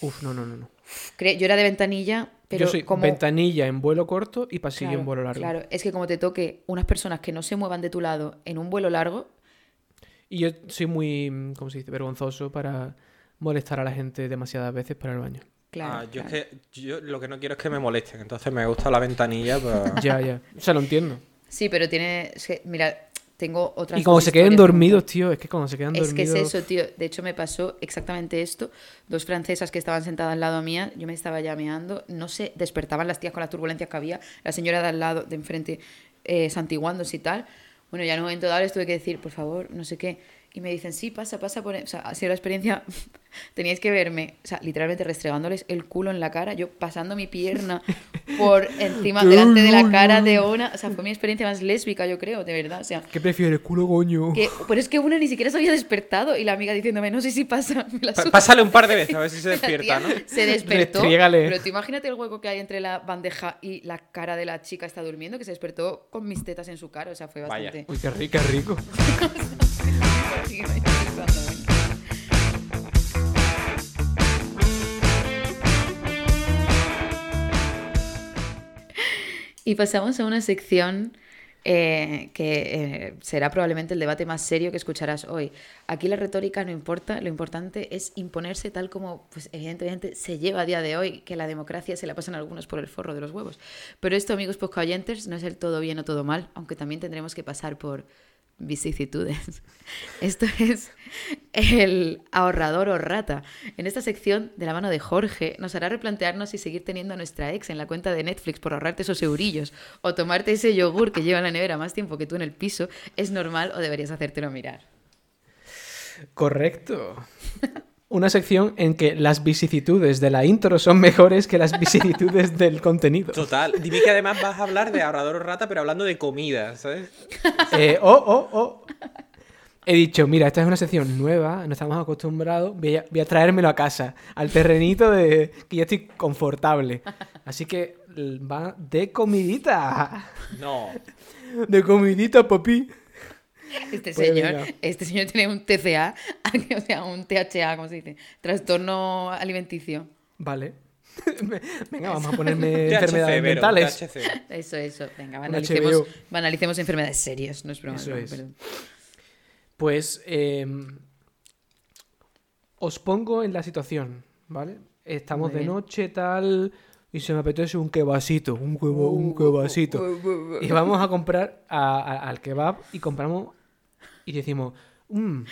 Uf, no, no, no. no. Yo era de ventanilla, pero Yo soy como... ventanilla en vuelo corto y pasillo Claro, en vuelo largo. Claro, es que como te toque unas personas que no se muevan de tu lado en un vuelo largo, Y yo soy muy, mm, ¿cómo se dice? Vergonzoso para molestar a la gente demasiadas veces para el baño. Claro. ah, yo claro. es que yo lo que no quiero es que me molesten, entonces me gusta la ventanilla, pues... Ya, ya. O sea, lo entiendo. Sí, pero tiene. es que, mira, tengo otras. Y como se queden dormidos, tío, es que como se quedan Es que dormidos. es eso, tío. De hecho, me pasó exactamente esto. Dos francesas que estaban sentadas al lado mía, yo me estaba llameando, no sé, despertaban las tías con las turbulencias que había, la señora de al lado, de enfrente, eh, santiguándose y tal. Bueno, ya en un momento dado les tuve que decir, por favor, no sé qué. Y me dicen, sí, pasa, pasa por... e-". O sea, ha sido la experiencia... Teníais que verme, o sea, literalmente restregándoles el culo en la cara, yo pasando mi pierna por encima, delante de la cara de una... O sea, fue mi experiencia más lésbica, yo creo, de verdad. O sea, ¿Qué prefieres, culo coño? que, pero es que una ni siquiera se había despertado y la amiga diciéndome, no sé si pasa. me la Pa- suda". Pásale un par de veces a ver si se despierta, ¿no? Se despertó. Pero tú imagínate el hueco que hay entre la bandeja y la cara de la chica está durmiendo, que se despertó con mis tetas en su cara. O sea, fue Vaya. bastante. Uy, qué rico, qué rico. Y pasamos a una sección eh, que eh, será probablemente el debate más serio que escucharás hoy. Aquí la retórica no importa, lo importante es imponerse tal como, pues evidentemente, se lleva a día de hoy, que la democracia se la pasan algunos por el forro de los huevos. Pero esto, amigos poco oyentes, no es el todo bien o todo mal, aunque también tendremos que pasar por vicisitudes. Esto es el ahorrador o rata. En esta sección, de la mano de Jorge, nos hará replantearnos si seguir teniendo a nuestra ex en la cuenta de Netflix por ahorrarte esos eurillos o tomarte ese yogur que lleva en la nevera más tiempo que tú en el piso es normal o deberías hacértelo mirar. Correcto. Una sección en que las vicisitudes de la intro son mejores que las vicisitudes del contenido. Total. Dime que además vas a hablar de ahorrador o rata, pero hablando de comida, ¿sabes? Eh, oh, oh, oh. He dicho, mira, esta es una sección nueva, no estamos acostumbrados, voy a, voy a traérmelo a casa, al terrenito de que ya estoy confortable. Así que va de comidita. No. De comidita, papi. Este Pues señor, este señor tiene un TCA, o sea, un THA, ¿cómo se dice? Trastorno alimenticio. Vale. Venga, vamos a ponerme THC, enfermedades mentales. THC. Eso, eso. Venga, banalicemos, banalicemos enfermedades serias, no es broma. Eso no, es. perdón. Pues eh, os pongo en la situación, ¿vale? Estamos Muy de bien. noche, tal, y se me apetece un kebasito, un, keba- un kebasito. Y vamos a comprar a- a- al kebab y compramos y decimos, "Mm,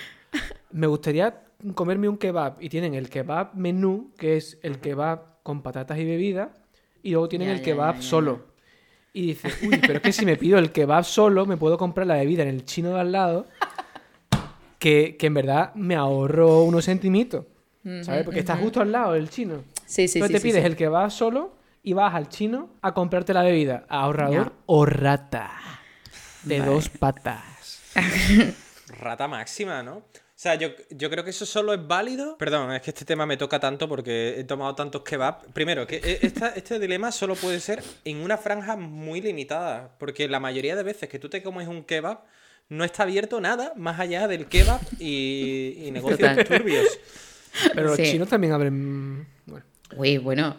me gustaría comerme un kebab. Y tienen el kebab menú, que es el kebab con patatas y bebida, y luego tienen Ya, el ya, kebab ya, solo. Y dice, uy, pero es que si me pido el kebab solo, me puedo comprar la bebida en el chino de al lado, que, que en verdad me ahorro unos centimitos. ¿Sabes? Porque está justo al lado del chino. Sí, sí, Entonces sí. te pides el kebab solo y vas al chino a comprarte la bebida. Ahorrador o rata. De Vale. dos patas. Rata máxima, ¿no? O sea, yo, yo creo que eso solo es válido. Perdón, es que este tema me toca tanto porque he tomado tantos kebab. Primero, que e- esta- este dilema solo puede ser en una franja muy limitada. Porque la mayoría de veces que tú te comes un kebab, no está abierto nada más allá del kebab y, y negocios Total. turbios. Pero los chinos también abren. Bueno, Uy, bueno,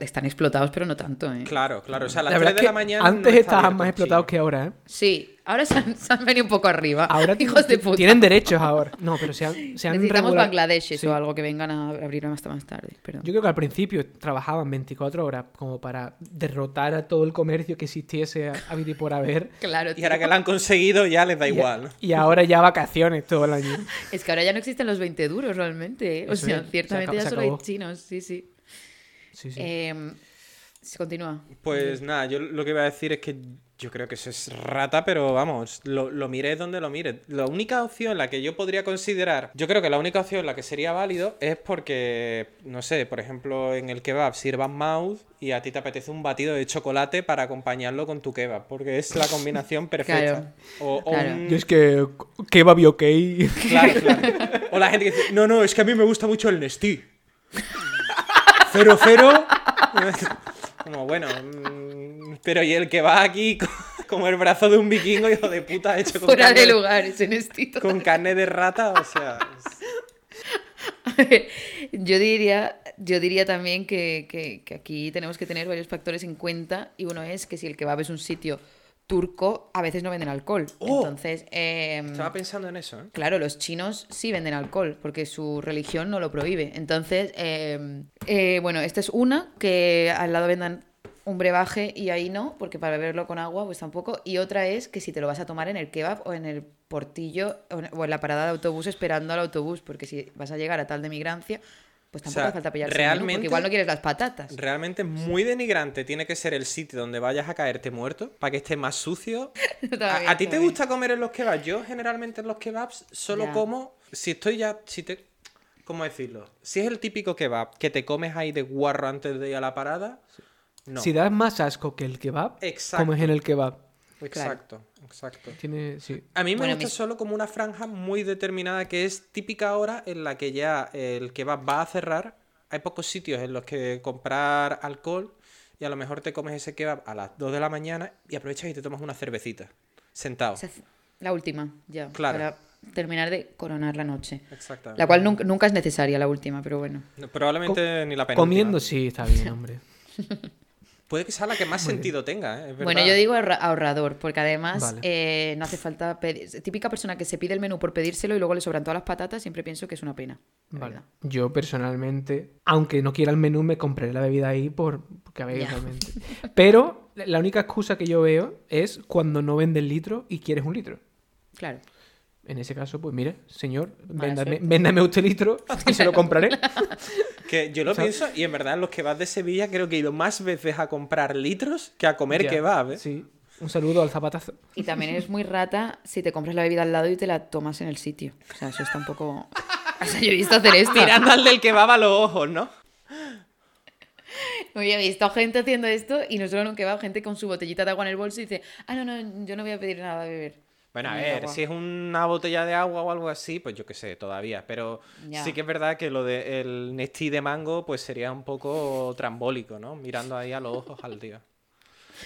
están explotados, pero no tanto, ¿eh? Claro, claro. O sea, a las la 3 verdad de es la que mañana. antes estaban más explotados que ahora, ¿eh? Sí, ahora se han, se han venido un poco arriba. Ahora hijos de ti- puta. tienen derechos ahora. No, pero se han, se han Necesitamos regular- Sí. o algo que vengan a abrir hasta más tarde. Pero... Yo creo que al principio trabajaban 24 horas como para derrotar a todo el comercio que existiese a, y por haber. Claro, Y ahora que lo han conseguido, ya les da Y- igual. ¿no? Y ahora ya vacaciones todo el año. Es que ahora ya no existen los 20 duros realmente. ¿eh? O Eso sea, es, se ciertamente acabó- ya se solo hay chinos, sí, sí. Sí, sí. Eh, se continúa. Pues nada, yo lo que iba a decir es que yo creo que eso es rata, pero vamos, lo, lo mires donde lo mires. La única opción en la que yo podría considerar, yo creo que la única opción en la que sería válido es porque, no sé, por ejemplo, en el kebab sirvan mouse y a ti te apetece un batido de chocolate para acompañarlo con tu kebab, porque es la combinación perfecta. Claro, O, o claro. un- Yo es que kebab y ok. Claro, claro. O la gente que dice, no, no, es que a mí me gusta mucho el Nestí. Cero, cero. Como, bueno, mm, pero y el que va aquí co- como el brazo de un vikingo, hijo de puta, hecho con, Fuera carne, de lugar, ese nestito. con carne de rata, o sea... yo diría, yo diría también que, que- que aquí tenemos que tener varios factores en cuenta y uno es que si el kebab es un sitio turco, a veces no venden alcohol. Oh. Entonces, eh, Estaba pensando en eso, ¿eh? Claro, los chinos sí venden alcohol porque su religión no lo prohíbe. Entonces, eh, eh, bueno, esta es una, que al lado vendan un brebaje y ahí no, porque para beberlo con agua pues tampoco. Y otra es que si te lo vas a tomar en el kebab o en el portillo o en, o en la parada de autobús esperando al autobús, porque si vas a llegar a tal de migrancia, pues tampoco sea, hace falta pillarse el menú, realmente- porque igual no quieres las patatas. Realmente muy denigrante tiene que ser el sitio donde vayas a caerte muerto para que esté más sucio. ¿A, a ti te gusta comer en los kebabs? Yo generalmente en los kebabs solo Ya. como si estoy ya, si te, ¿cómo decirlo? Si es el típico kebab que te comes ahí de guarro antes de ir a la parada, no. Si das más asco que el kebab, Exacto. como es en el kebab. Exacto, exacto. Tiene, sí. A mí me Bueno, gusta solo como una franja muy determinada que es típica hora en la que ya el kebab va a cerrar. Hay pocos sitios en los que comprar alcohol y a lo mejor te comes ese kebab a las 2 de la mañana y aprovechas y te tomas una cervecita. Sentado. La última, ya. Claro. Para terminar de coronar la noche. Exactamente. La cual nunca, nunca es necesaria, la última, pero bueno. No, Probablemente ni la penúltima. Comiendo, sí, está bien, hombre. Puede que sea la que más sentido tenga, ¿eh? Es Bueno, yo digo ahorra- ahorrador, porque además Vale. eh, no hace falta pedir. Típica persona que se pide el menú por pedírselo y luego le sobran todas las patatas, siempre pienso que es una pena. la Vale. verdad. Yo personalmente, aunque no quiera el menú, me compré la bebida ahí por, porque a ver, realmente. Pero la única excusa que yo veo es cuando no venden litro y quieres un litro. Claro. En ese caso, pues mire, señor, véndame, véndame usted litro y se lo compraré. Que yo lo ¿Sabes? pienso y en verdad los kebabs de Sevilla creo que he ido más veces a comprar litros que a comer Ya, kebab, ¿eh? Sí. Un saludo al zapatazo. Y también eres muy rata si te compras la bebida al lado y te la tomas en el sitio. O sea, eso está un poco. O sea, yo he visto hacer esto. Tirando al del kebab a los ojos, ¿no? Oye, he visto gente haciendo esto y no solo en un kebab, gente con su botellita de agua en el bolso y dice, ah, no, no, yo no voy a pedir nada de beber. Bueno, a ver, agua". si es una botella de agua o algo así, pues yo qué sé, todavía. Pero Ya. sí que es verdad que lo del Nestí de mango, pues sería un poco trambólico, ¿no? Mirando ahí a los ojos al tío.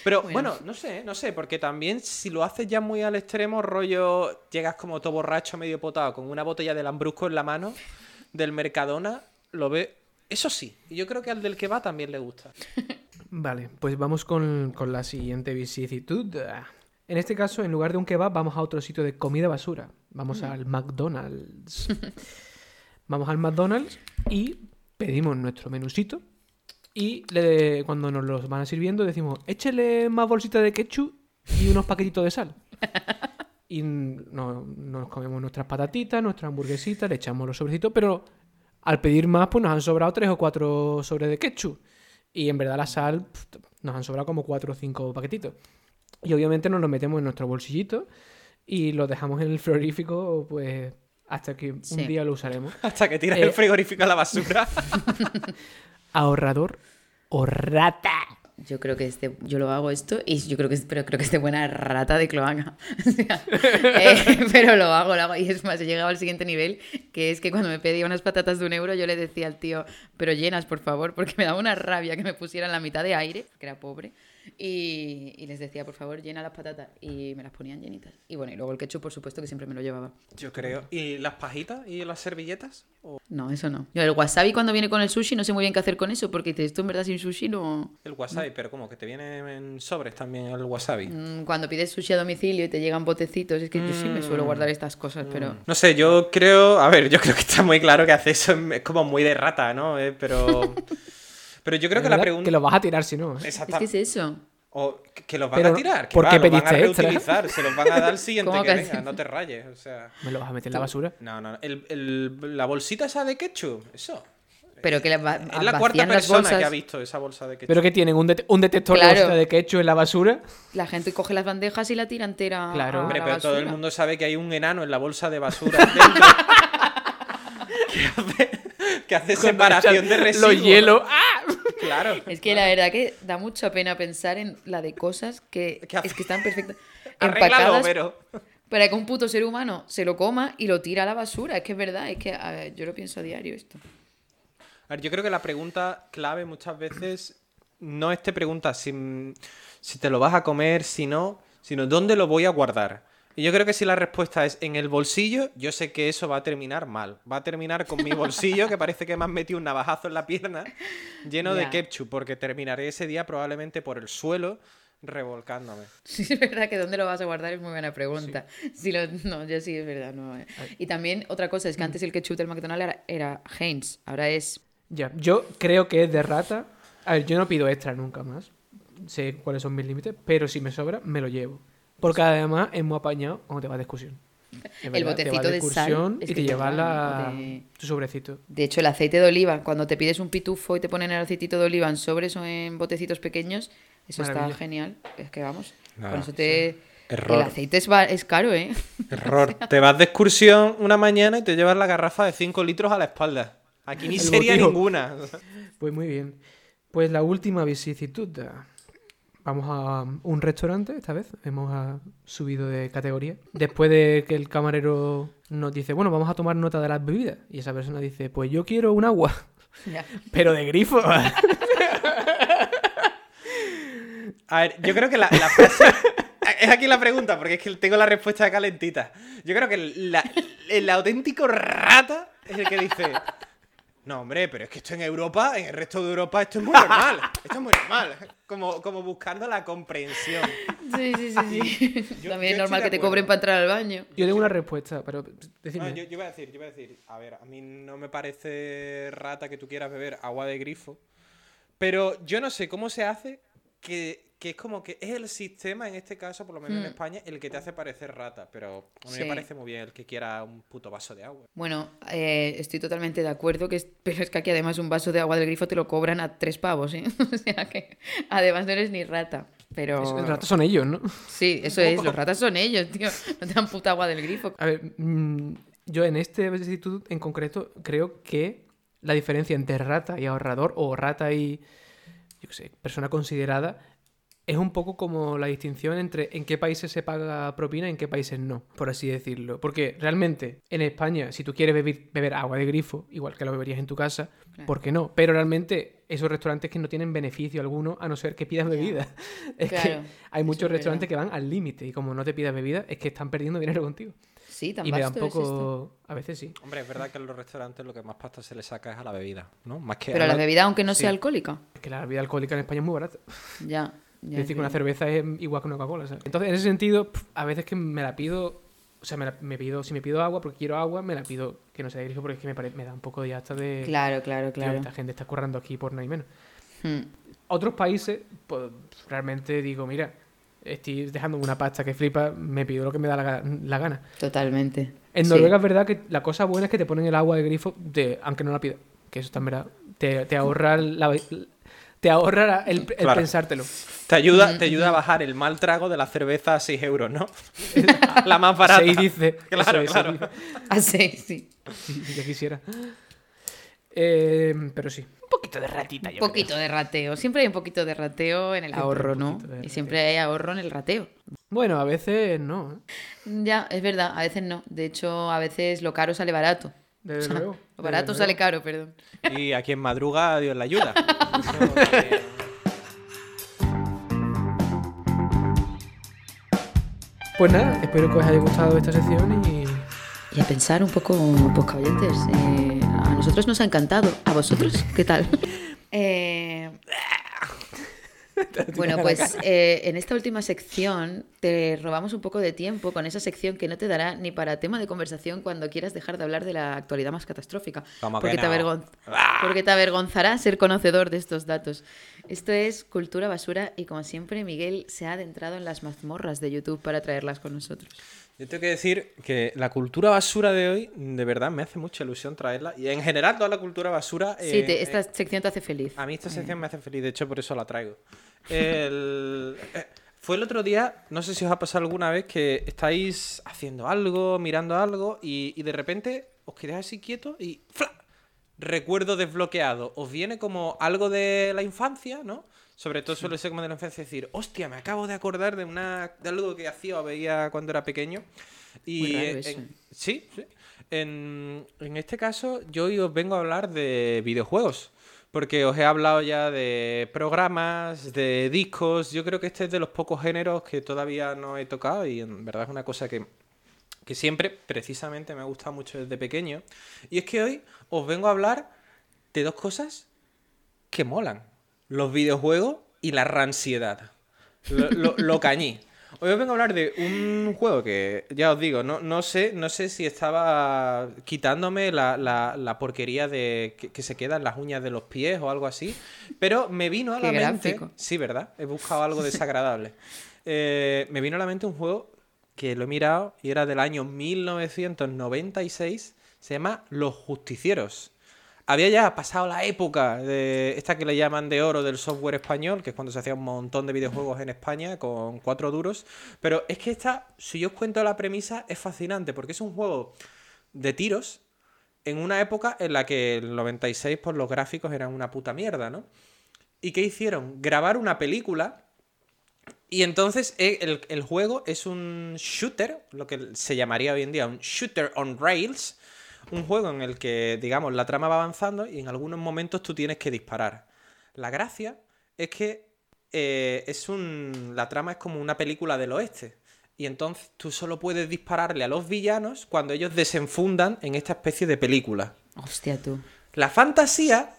Pero Bueno. bueno, no sé, no sé, porque también si lo haces ya muy al extremo, rollo, llegas como todo borracho, medio potado, con una botella de lambrusco en la mano, del Mercadona, lo ve. Eso sí, y yo creo que al del que va también le gusta. Vale, pues vamos con, con la siguiente vicisitud. En este caso, en lugar de un kebab, vamos a otro sitio de comida basura. Vamos al McDonald's. vamos al McDonald's y pedimos nuestro menusito. Y le- cuando nos los van sirviendo, decimos, échele más bolsitas de ketchup y unos paquetitos de sal. Y no- nos comemos nuestras patatitas, nuestras hamburguesitas, le echamos los sobrecitos, pero al pedir más, pues nos han sobrado tres o cuatro sobres de ketchup. Y en verdad la sal nos han sobrado como cuatro o cinco paquetitos. Y obviamente nos lo metemos en nuestro bolsillito y lo dejamos en el frigorífico, pues hasta que un Sí. día lo usaremos. Hasta que tiras Eh. el frigorífico a la basura. Ahorrador o rata. Yo creo que este, yo lo hago esto y yo creo que pero creo que es de buena rata de cloaca. O sea, eh, pero lo hago, lo hago. Y es más, he llegado al siguiente nivel, que es que cuando me pedía unas patatas de un euro, yo le decía al tío, pero llenas, por favor, porque me daba una rabia que me pusieran la mitad de aire, que era pobre. Y, y les decía, por favor, llena las patatas. Y me las ponían llenitas. Y bueno, y luego el ketchup, por supuesto, que siempre me lo llevaba. Yo creo. ¿Y las pajitas y las servilletas? ¿O No, eso no. Yo el wasabi cuando viene con el sushi no sé muy bien qué hacer con eso, porque esto en verdad sin sushi no... el wasabi? Pero como que te viene en sobres también el wasabi. Mm, Cuando pides sushi a domicilio y te llegan botecitos, es que yo sí me suelo guardar estas cosas, pero... No sé, yo creo. A ver, yo creo que está muy claro que hace eso es como muy de rata, ¿no? Eh, pero. Pero yo creo que la pregunta. Que lo vas a tirar si no. ¿eh? Es que es eso. O que- los van Pero, a tirar. Que ¿por va, qué los van a pediste extra? reutilizar. Se los van a dar al siguiente ¿Cómo que que venga. No te rayes. O sea. ¿Me lo vas a meter en la basura? No, no. no. El, el- la bolsita esa de ketchup. Eso. Pero que la, va- Es la cuarta persona bolsas, que ha visto esa bolsa de ketchup. ¿Pero que tienen? ¿Un, det- un detector Claro. de bolsa de ketchup en la basura? La gente coge las bandejas y la tira entera Claro. a Hombre, la pero todo el mundo sabe que hay un enano en la bolsa de basura dentro. que hace, que hace separación de residuos. Los hielos. ¡Ah! Claro. Es que la verdad que da mucha pena pensar en la de cosas que, es están perfectas. Empacadas pero. para que un puto ser humano se lo coma y lo tira a la basura. Es que es verdad, es que a ver, yo lo pienso a diario esto. A ver, yo creo que la pregunta clave muchas veces no es te pregunta si, si te lo vas a comer, si no, sino dónde lo voy a guardar. Y yo creo que si la respuesta es en el bolsillo, yo sé que eso va a terminar mal. Va a terminar con mi bolsillo, que parece que me han metido un navajazo en la pierna, lleno de Ya. ketchup, porque terminaré ese día probablemente por el suelo revolcándome. Sí, es verdad que dónde lo vas a guardar es muy buena pregunta. Si lo- no, yo sí, es verdad. No. eh. Y también otra cosa es que antes el ketchup del McDonald's era, era Heinz, ahora es... Ya, yo creo que es de rata. A ver, yo no pido extra nunca más. sé cuáles son mis límites, pero si me sobra, me lo llevo. Porque además es muy apañado cuando te vas de excursión. Es El verdad, te vas botecito de sal y te llevas la... de- tu sobrecito. De hecho, el aceite de oliva, cuando te pides un pitufo y te ponen el aceitito de oliva en sobres o en botecitos pequeños, eso Maravilla. está genial. Es que vamos, con eso te... Error. El aceite es, va- es caro, ¿eh? Error. Te vas de excursión una mañana y te llevas la garrafa de 5 litros a la espalda. Aquí ni sería ninguna. Pues muy bien. Pues la última vicisitud. Vamos a un restaurante, esta vez. Hemos ah, subido de categoría. Después de que el camarero nos dice, bueno, vamos a tomar nota de las bebidas. Y esa persona dice, pues yo quiero un agua, Ya. pero de grifo. A ver, yo creo que la, la frase. Es aquí la pregunta, porque es que tengo la respuesta calentita. Yo creo que la- el auténtico rata es el que dice. No, hombre, pero es que esto en Europa, en el resto de Europa, esto es muy normal. Esto es muy normal. Como, como buscando la comprensión. Sí, sí, sí. sí. Yo- También yo es normal que te cobren para entrar al baño. yo tengo una respuesta, pero decidme. No, yo, yo iba a decir, yo iba a decir, a ver, a mí no me parece rata que tú quieras beber agua de grifo, pero yo no sé cómo se hace que, que es como que es el sistema, en este caso, por lo menos en Hmm. España, el que te hace parecer rata, pero a mí Sí. me parece muy bien el que quiera un puto vaso de agua. Bueno, eh, estoy totalmente de acuerdo, que es- pero es que aquí además un vaso de agua del grifo te lo cobran a tres pavos, ¿eh? O sea que además no eres ni rata. Pero el rato son ellos, ¿no? sí, eso es, los ratas son ellos, tío. No te dan puta agua del grifo. A ver, mm, yo en este vicisitud en concreto creo que la diferencia entre rata y ahorrador o rata y, yo qué sé, persona considerada es un poco como la distinción entre en qué países se paga propina y en qué países no, por así decirlo. Porque realmente en España, si tú quieres beber, beber agua de grifo, igual que lo beberías en tu casa, Claro. ¿por qué no? Pero realmente esos restaurantes que no tienen beneficio alguno a no ser que pidas bebida. Es que Claro, hay eso muchos es restaurantes verdad. que van al límite y como no te pidas bebida es que están perdiendo dinero contigo. Sí, tan Y me da un es. A veces sí. Hombre, es verdad que en los restaurantes lo que más pasta se le saca es a la bebida, ¿no? Más que Pero a la lo- bebida, aunque no sí. sea alcohólica. Es que la bebida alcohólica en España es muy barata. Ya. Ya Es decir, que una cerveza es igual que una Coca-Cola. ¿sabes? Entonces, en ese sentido, a veces que me la pido. O sea, me, la- me pido, si me pido agua porque quiero agua, me la pido que no sea de grifo porque es que me, pare- me da un poco ya hasta de. Claro, claro, tío, claro. Esta gente está currando aquí por nada y menos. Hmm. Otros países, pues realmente digo, mira, estoy dejando una pasta que flipa, me pido lo que me da la, ga- la gana. Totalmente. En Sí. Noruega es verdad que la cosa buena es que te ponen el agua de grifo, de, aunque no la pidas. Que eso está en verdad. Te, te ahorra, la, te ahorra el, el Claro. pensártelo. Te ayuda, te ayuda a bajar el mal trago de la cerveza a 6 euros, ¿no? la más barata. Seis dice. Claro, Eso es, claro. seis dice. Ah, sí, sí. Sí, ya quisiera. Eh, pero sí. Un poquito de ratita, Un poquito de rateo. Siempre hay un poquito de rateo en el ahorro, ¿no? Y siempre hay ahorro en el rateo. Bueno, a veces no. ¿eh? Ya, es verdad, a veces no. De hecho, a veces lo caro sale barato. Desde O sea, luego. Lo desde barato luego. sale caro, perdón. Y a quien madruga, Dios le ayuda. Pues nada, espero que os haya gustado esta sección y. Y a pensar un poco, pues oyentes, eh, a nosotros nos ha encantado. ¿A vosotros qué tal? Eh, bueno, pues eh, en esta última sección te robamos un poco de tiempo con esa sección que no te dará ni para tema de conversación cuando quieras dejar de hablar de la actualidad más catastrófica. Porque, te avergon- porque te avergonzará ser conocedor de estos datos. Esto es cultura basura y como siempre Miguel se ha adentrado en las mazmorras de YouTube para traerlas con nosotros. Yo tengo que decir que la cultura basura de hoy, de verdad, me hace mucha ilusión traerla. Y en general, toda la cultura basura. Sí, eh, te- esta eh, sección te hace feliz. a mí esta sección me hace feliz, de hecho, por eso la traigo. El- eh, fue el otro día, no sé si os ha pasado alguna vez, que estáis haciendo algo, mirando algo, y, y de repente os quedáis así quietos y. ¡fla! Recuerdo desbloqueado. Os viene como algo de la infancia, ¿no? Sobre todo suele ser como de la infancia decir, hostia, me acabo de acordar de una de algo que hacía o veía cuando era pequeño. Y Muy raro en- eso. en- sí, sí. En, en este caso, yo hoy os vengo a hablar de videojuegos. Porque os he hablado ya de programas, de discos. Yo creo que este es de los pocos géneros que todavía no he tocado y en verdad es una cosa que, que siempre, precisamente, me ha gustado mucho desde pequeño. Y es que hoy os vengo a hablar de dos cosas que molan. Los videojuegos y la ransiedad. Lo, lo- lo cañí. Hoy os vengo a hablar de un juego que, ya os digo, no, no, sé, no sé si estaba quitándome la, la- la porquería de que, que se quedan las uñas de los pies o algo así, pero me vino a la Qué mente... gráfico. Sí, ¿verdad? He buscado algo desagradable. Eh, me vino a la mente un juego que lo he mirado y era del año 1996, se llama Los Justicieros. Había ya pasado la época de esta que le llaman de oro del software español, que es cuando se hacía un montón de videojuegos en España con cuatro duros. Pero es que esta, si yo os cuento la premisa, es fascinante, porque es un juego de tiros en una época en la que el 96 pues los gráficos eran una puta mierda, ¿no? ¿Y qué hicieron? Grabar una película y entonces eh, el, el juego es un shooter, lo que se llamaría hoy en día un shooter on rails, un juego en el que, digamos, la trama va avanzando y en algunos momentos tú tienes que disparar. La gracia es que eh, es un, la trama es como una película del oeste. Y entonces tú solo puedes dispararle a los villanos cuando ellos desenfundan en esta especie de película. Hostia, tú. La fantasía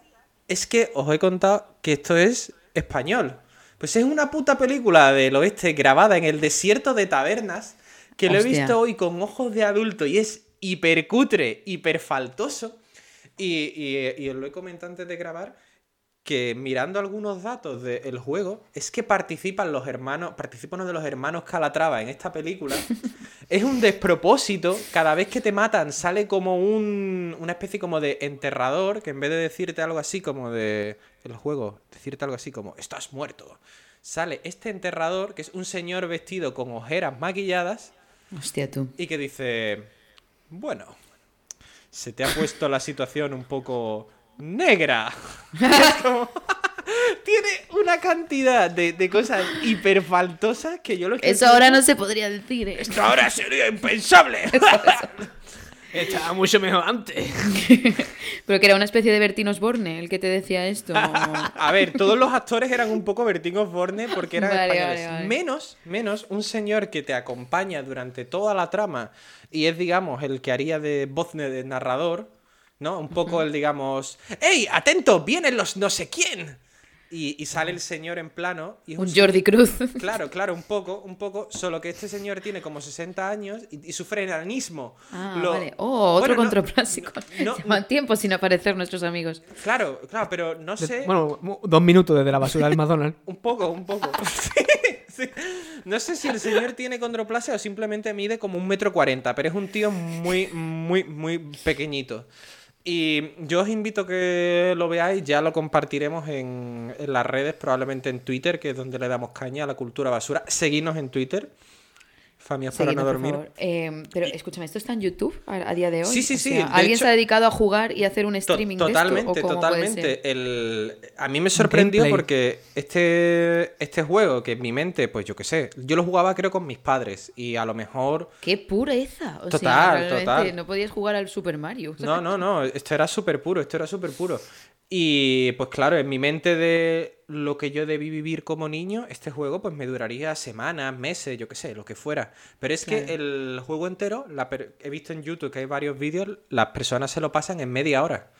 es que os he contado que esto es español. Pues es una puta película del oeste grabada en el desierto de tabernas que lo he visto hoy con ojos de adulto y es hipercutre, hiperfaltoso. Y, y, y os lo he comentado antes de grabar que mirando algunos datos del juego es que participan los hermanos, participan uno de los hermanos Calatrava en esta película. es un despropósito, cada vez que te matan sale como un, una especie como de enterrador, que en vez de decirte algo así como de el juego, decirte algo así como estás muerto, sale este enterrador que es un señor vestido con ojeras maquilladas Hostia, tú. y que dice, bueno, se te ha puesto la situación un poco negra. Es como- Tiene una cantidad de, de cosas hiperfaltosas que yo lo estoy Eso ahora no se podría decir. ¿eh? Esto ahora sería impensable. Estaba mucho mejor antes. Pero que era una especie de Bertín Osborne el que te decía esto. A ver, todos los actores eran un poco Bertín Osborne porque eran Vale, españoles. vale, vale. Menos, menos un señor que te acompaña durante toda la trama y es, digamos, el que haría de voz de narrador, ¿no? Un poco el, digamos, ¡Ey, atento! ¡Vienen los no sé quién! Y, y sale el señor en plano y Un Jordi Cruz. Claro, claro, un poco, un poco, solo que este señor tiene como 60 años y, y sufre enanismo. Ah, Lo- vale. Oh, otro Bueno, no- contraplásico. no- Llevan tiempo sin aparecer nuestros amigos. Claro, claro, pero no sé. Bueno, dos minutos desde la basura del McDonald's. Un poco, un poco. Sí, sí. No sé si el señor tiene condroplasia o simplemente mide como un metro cuarenta, pero es un tío muy, muy, muy pequeñito. Y yo os invito a que lo veáis, ya lo compartiremos en, las redes, probablemente en Twitter, que es donde le damos caña a la cultura basura. Seguidnos en Twitter. Familias para no dormir. Eh, pero escúchame, ¿esto está en YouTube a, a día de hoy? Sí, sí, O sí, sea, ¿Alguien hecho- se ha dedicado a jugar y hacer un To- streaming totalmente, de esto? ¿O cómo puede ser? totalmente. El... A mí me sorprendió gameplay. porque este, este juego, que en mi mente, pues yo qué sé, yo lo jugaba creo con mis padres y a lo mejor... ¡Qué pureza! O Total, sea, total. no podías jugar al Super Mario. No, no, no, esto era súper puro, esto era súper puro. Y pues claro, en mi mente de lo que yo debí vivir como niño, este juego pues me duraría semanas, meses, yo qué sé, lo que fuera. Pero es Claro. que el juego entero, la per- he visto en YouTube que hay varios vídeos, las personas se lo pasan en media hora.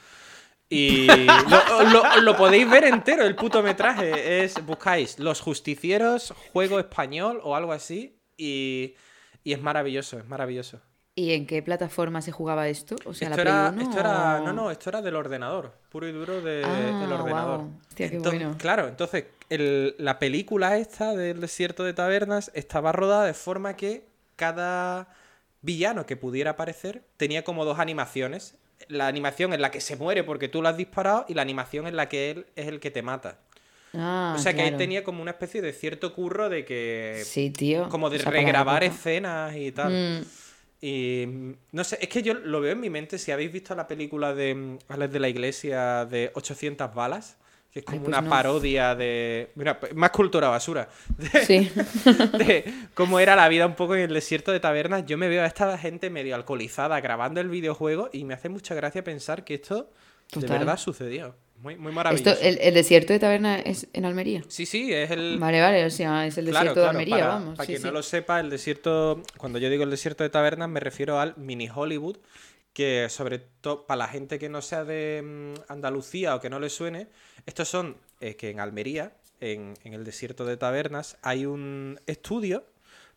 Y lo, lo- lo podéis ver entero, el puto metraje. Es, buscáis Los Justicieros, juego español o algo así. Y, y es maravilloso, es maravilloso. ¿Y en qué plataforma se jugaba esto? O sea, esto, la era, 1 esto era- o- no, no, esto era del ordenador, puro y duro del Ah, ordenador. guau. Hostia, qué Entonces, bueno. Claro, entonces el- la película esta del desierto de tabernas estaba rodada de forma que cada villano que pudiera aparecer tenía como dos animaciones. La animación en la que se muere porque tú lo has disparado y la animación en la que él es el que te mata. Ah, o sea que claro. tenía como una especie de cierto curro de que... Sí, tío. Como de O sea, regrabar escenas y tal. Mm, Y no sé, es que yo lo veo en mi mente. Si habéis visto la película de mm, Alex de la Iglesia de 800 balas, que es como Ay, pues una no. parodia de. Mira, más cultura basura. De, Sí. de cómo era la vida un poco en el desierto de tabernas. Yo me veo a esta gente medio alcoholizada grabando el videojuego y me hace mucha gracia pensar que esto de verdad sucedió. Muy, muy maravilloso. Esto, el, el desierto de taberna es en Almería. Sí, sí, es el. Vale, vale, o sea, es el Claro, desierto de Almería, para, vamos. Para sí, quien sí. no lo sepa, el desierto, cuando yo digo el desierto de tabernas, me refiero al mini Hollywood, que sobre todo para la gente que no sea de mm, Andalucía o que no le suene, estos son eh, que en Almería, en, en el desierto de tabernas, hay un estudio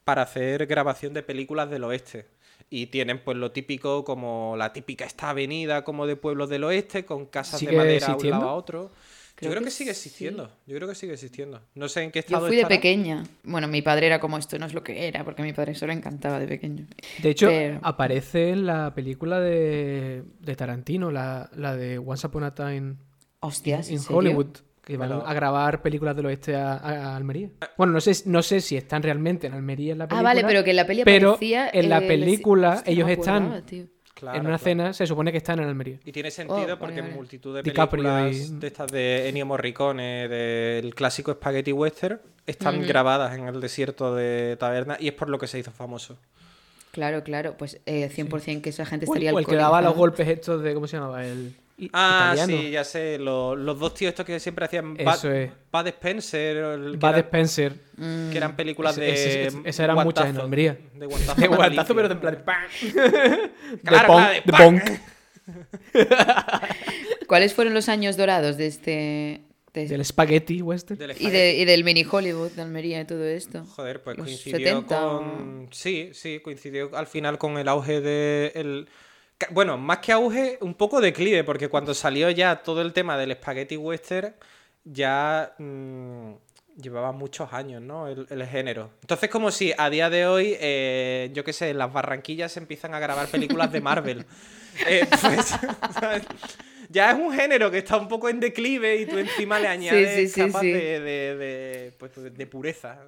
para hacer grabación de películas del oeste. Y tienen pues lo típico como la típica esta avenida como de pueblos del oeste con casas de ¿Sigue madera a un lado a otro. Creo Yo creo que que sigue sí. existiendo. Yo creo que sigue existiendo. No sé en qué Yo estado fui de pequeña. Bueno, mi padre era como esto no es lo que era, porque a mi padre eso le encantaba de pequeño. De hecho, Pero- aparece en la película de, de Tarantino, la, la de Once Upon a Time Hostias, ¿en in serio? Hollywood, que van Pero- a grabar películas del oeste a, Almería. Bueno, no sé, no sé si están realmente en Almería en la Ah, película. vale, pero que en la peli pero aparecía... en la eh, película hostia, no ellos están tío. Claro, en una claro. cena se supone que están en Almería. Y tiene sentido Oh, vale, porque vale. multitud de películas y- de estas de Ennio Morricone, del clásico Spaghetti Western, están grabadas en el desierto de Taberna y es por lo que se hizo famoso. Claro, claro, pues eh, 100% que esa gente O el, estaría o el que daba los golpes estos de. ¿Cómo se llamaba? El. Ah, italiano. sí, ya sé. Los, los dos tíos estos que siempre hacían Bad, Eso es. Bud Spencer, o el que, Bud eran- Spencer. Mm. que eran películas Ese- de. ese- ese- esas eran muchas en. De guantazo. De guantazo, pero de en plan. ¡pam! Claro, de punk. claro, de de ¡pam! punk. ¿Cuáles fueron los años dorados de este... de- Del spaghetti western. Del y, de- y del mini Hollywood de Almería y todo esto? Joder, pues Los coincidió 70 o- con. Sí, sí, coincidió al final con el auge de. el- Bueno, más que auge, un poco declive, porque cuando salió ya todo el tema del spaghetti western, ya mm, llevaba muchos años, ¿no? El, el género. Entonces, como si a día de hoy, eh, yo qué sé, en las Barranquillas se empiezan a grabar películas de Marvel. Eh, pues. Ya es un género que está un poco en declive y tú encima le añades sí, sí, capas sí. De, de- de, pues, de pureza.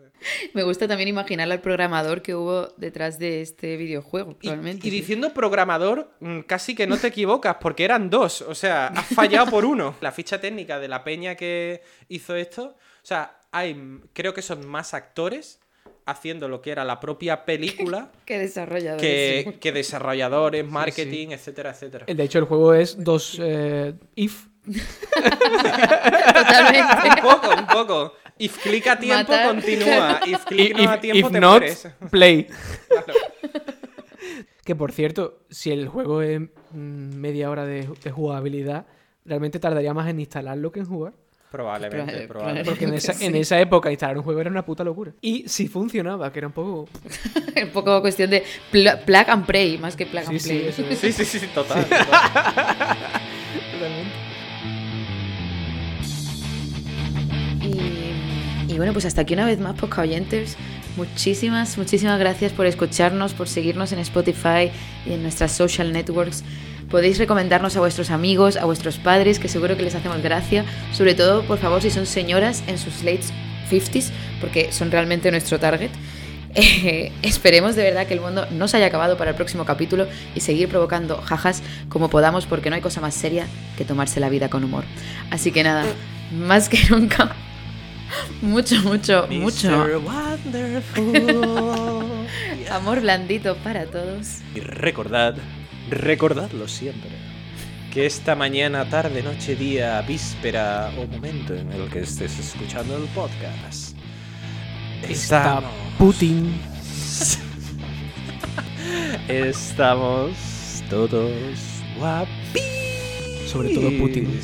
Me gusta también imaginar al programador que hubo detrás de este videojuego, Y, probablemente. y sí. diciendo programador, mm, casi que no te equivocas, porque eran dos. O sea, has fallado por uno. La ficha técnica de la peña que hizo esto. O sea, hay, creo que son más actores haciendo lo que era la propia película Qué desarrollador. que, que desarrolladores, marketing, etcétera, etcétera. De hecho, el juego es dos eh, if. Totalmente. Un poco, un poco. If click a tiempo, Matar. continúa. If click no if, a tiempo, if te not, mueres. play. Claro. Que por cierto, si el juego es mm, media hora de, de jugabilidad, realmente tardaría más en instalarlo que en jugar. Probablemente, Probable- probablemente. Porque en esa, Sí. en esa época instalar un juego era una puta locura. Y si funcionaba, que era un poco. Un poco cuestión de pl- plug and play, más que plug Sí, and sí, play. eso es. Sí, sí, sí, total. total. Totalmente. Y, y bueno, pues hasta aquí una vez más, Oyentes. Muchísimas, muchísimas gracias por escucharnos, por seguirnos en Spotify y en nuestras social networks. Podéis recomendarnos a vuestros amigos, a vuestros padres, que seguro que les hacemos gracia. Sobre todo, por favor, si son señoras en sus late 50s, porque son realmente nuestro target. Eh, esperemos de verdad que el mundo no se haya acabado para el próximo capítulo y seguir provocando jajas como podamos, porque no hay cosa más seria que tomarse la vida con humor. Así que nada, más que nunca, mucho, mucho, mucho Mr. Wonderful. amor blandito para todos. Y recordad, recordadlo siempre, que esta mañana, tarde, noche, día, víspera o momento en el que estés escuchando el podcast, Está estamos, Putin. estamos todos guapísimos. Sobre todo Putin.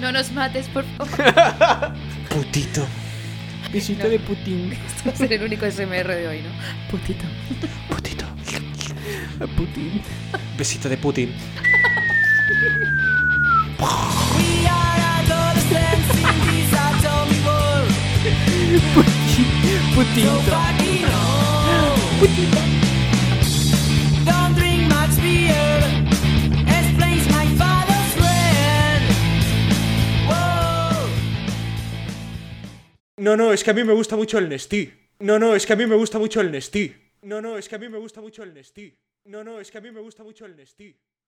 No nos mates, por favor. Putito. Visita de Putin. Este va a ser el único SMR de hoy, ¿no? Putito. Putito. A Putin. Besito de Putin. We are adolescents in this atomic world. Putin. So fucking old. Don't drink much beer. Explains my father's friend. Whoa. No, no, es que a mí me gusta mucho el Nestí. No, no, es que a mí me gusta mucho el Nestí. No, no, es que a mí me gusta mucho el Nestí. No, no, es que a mí me gusta mucho el Nestí.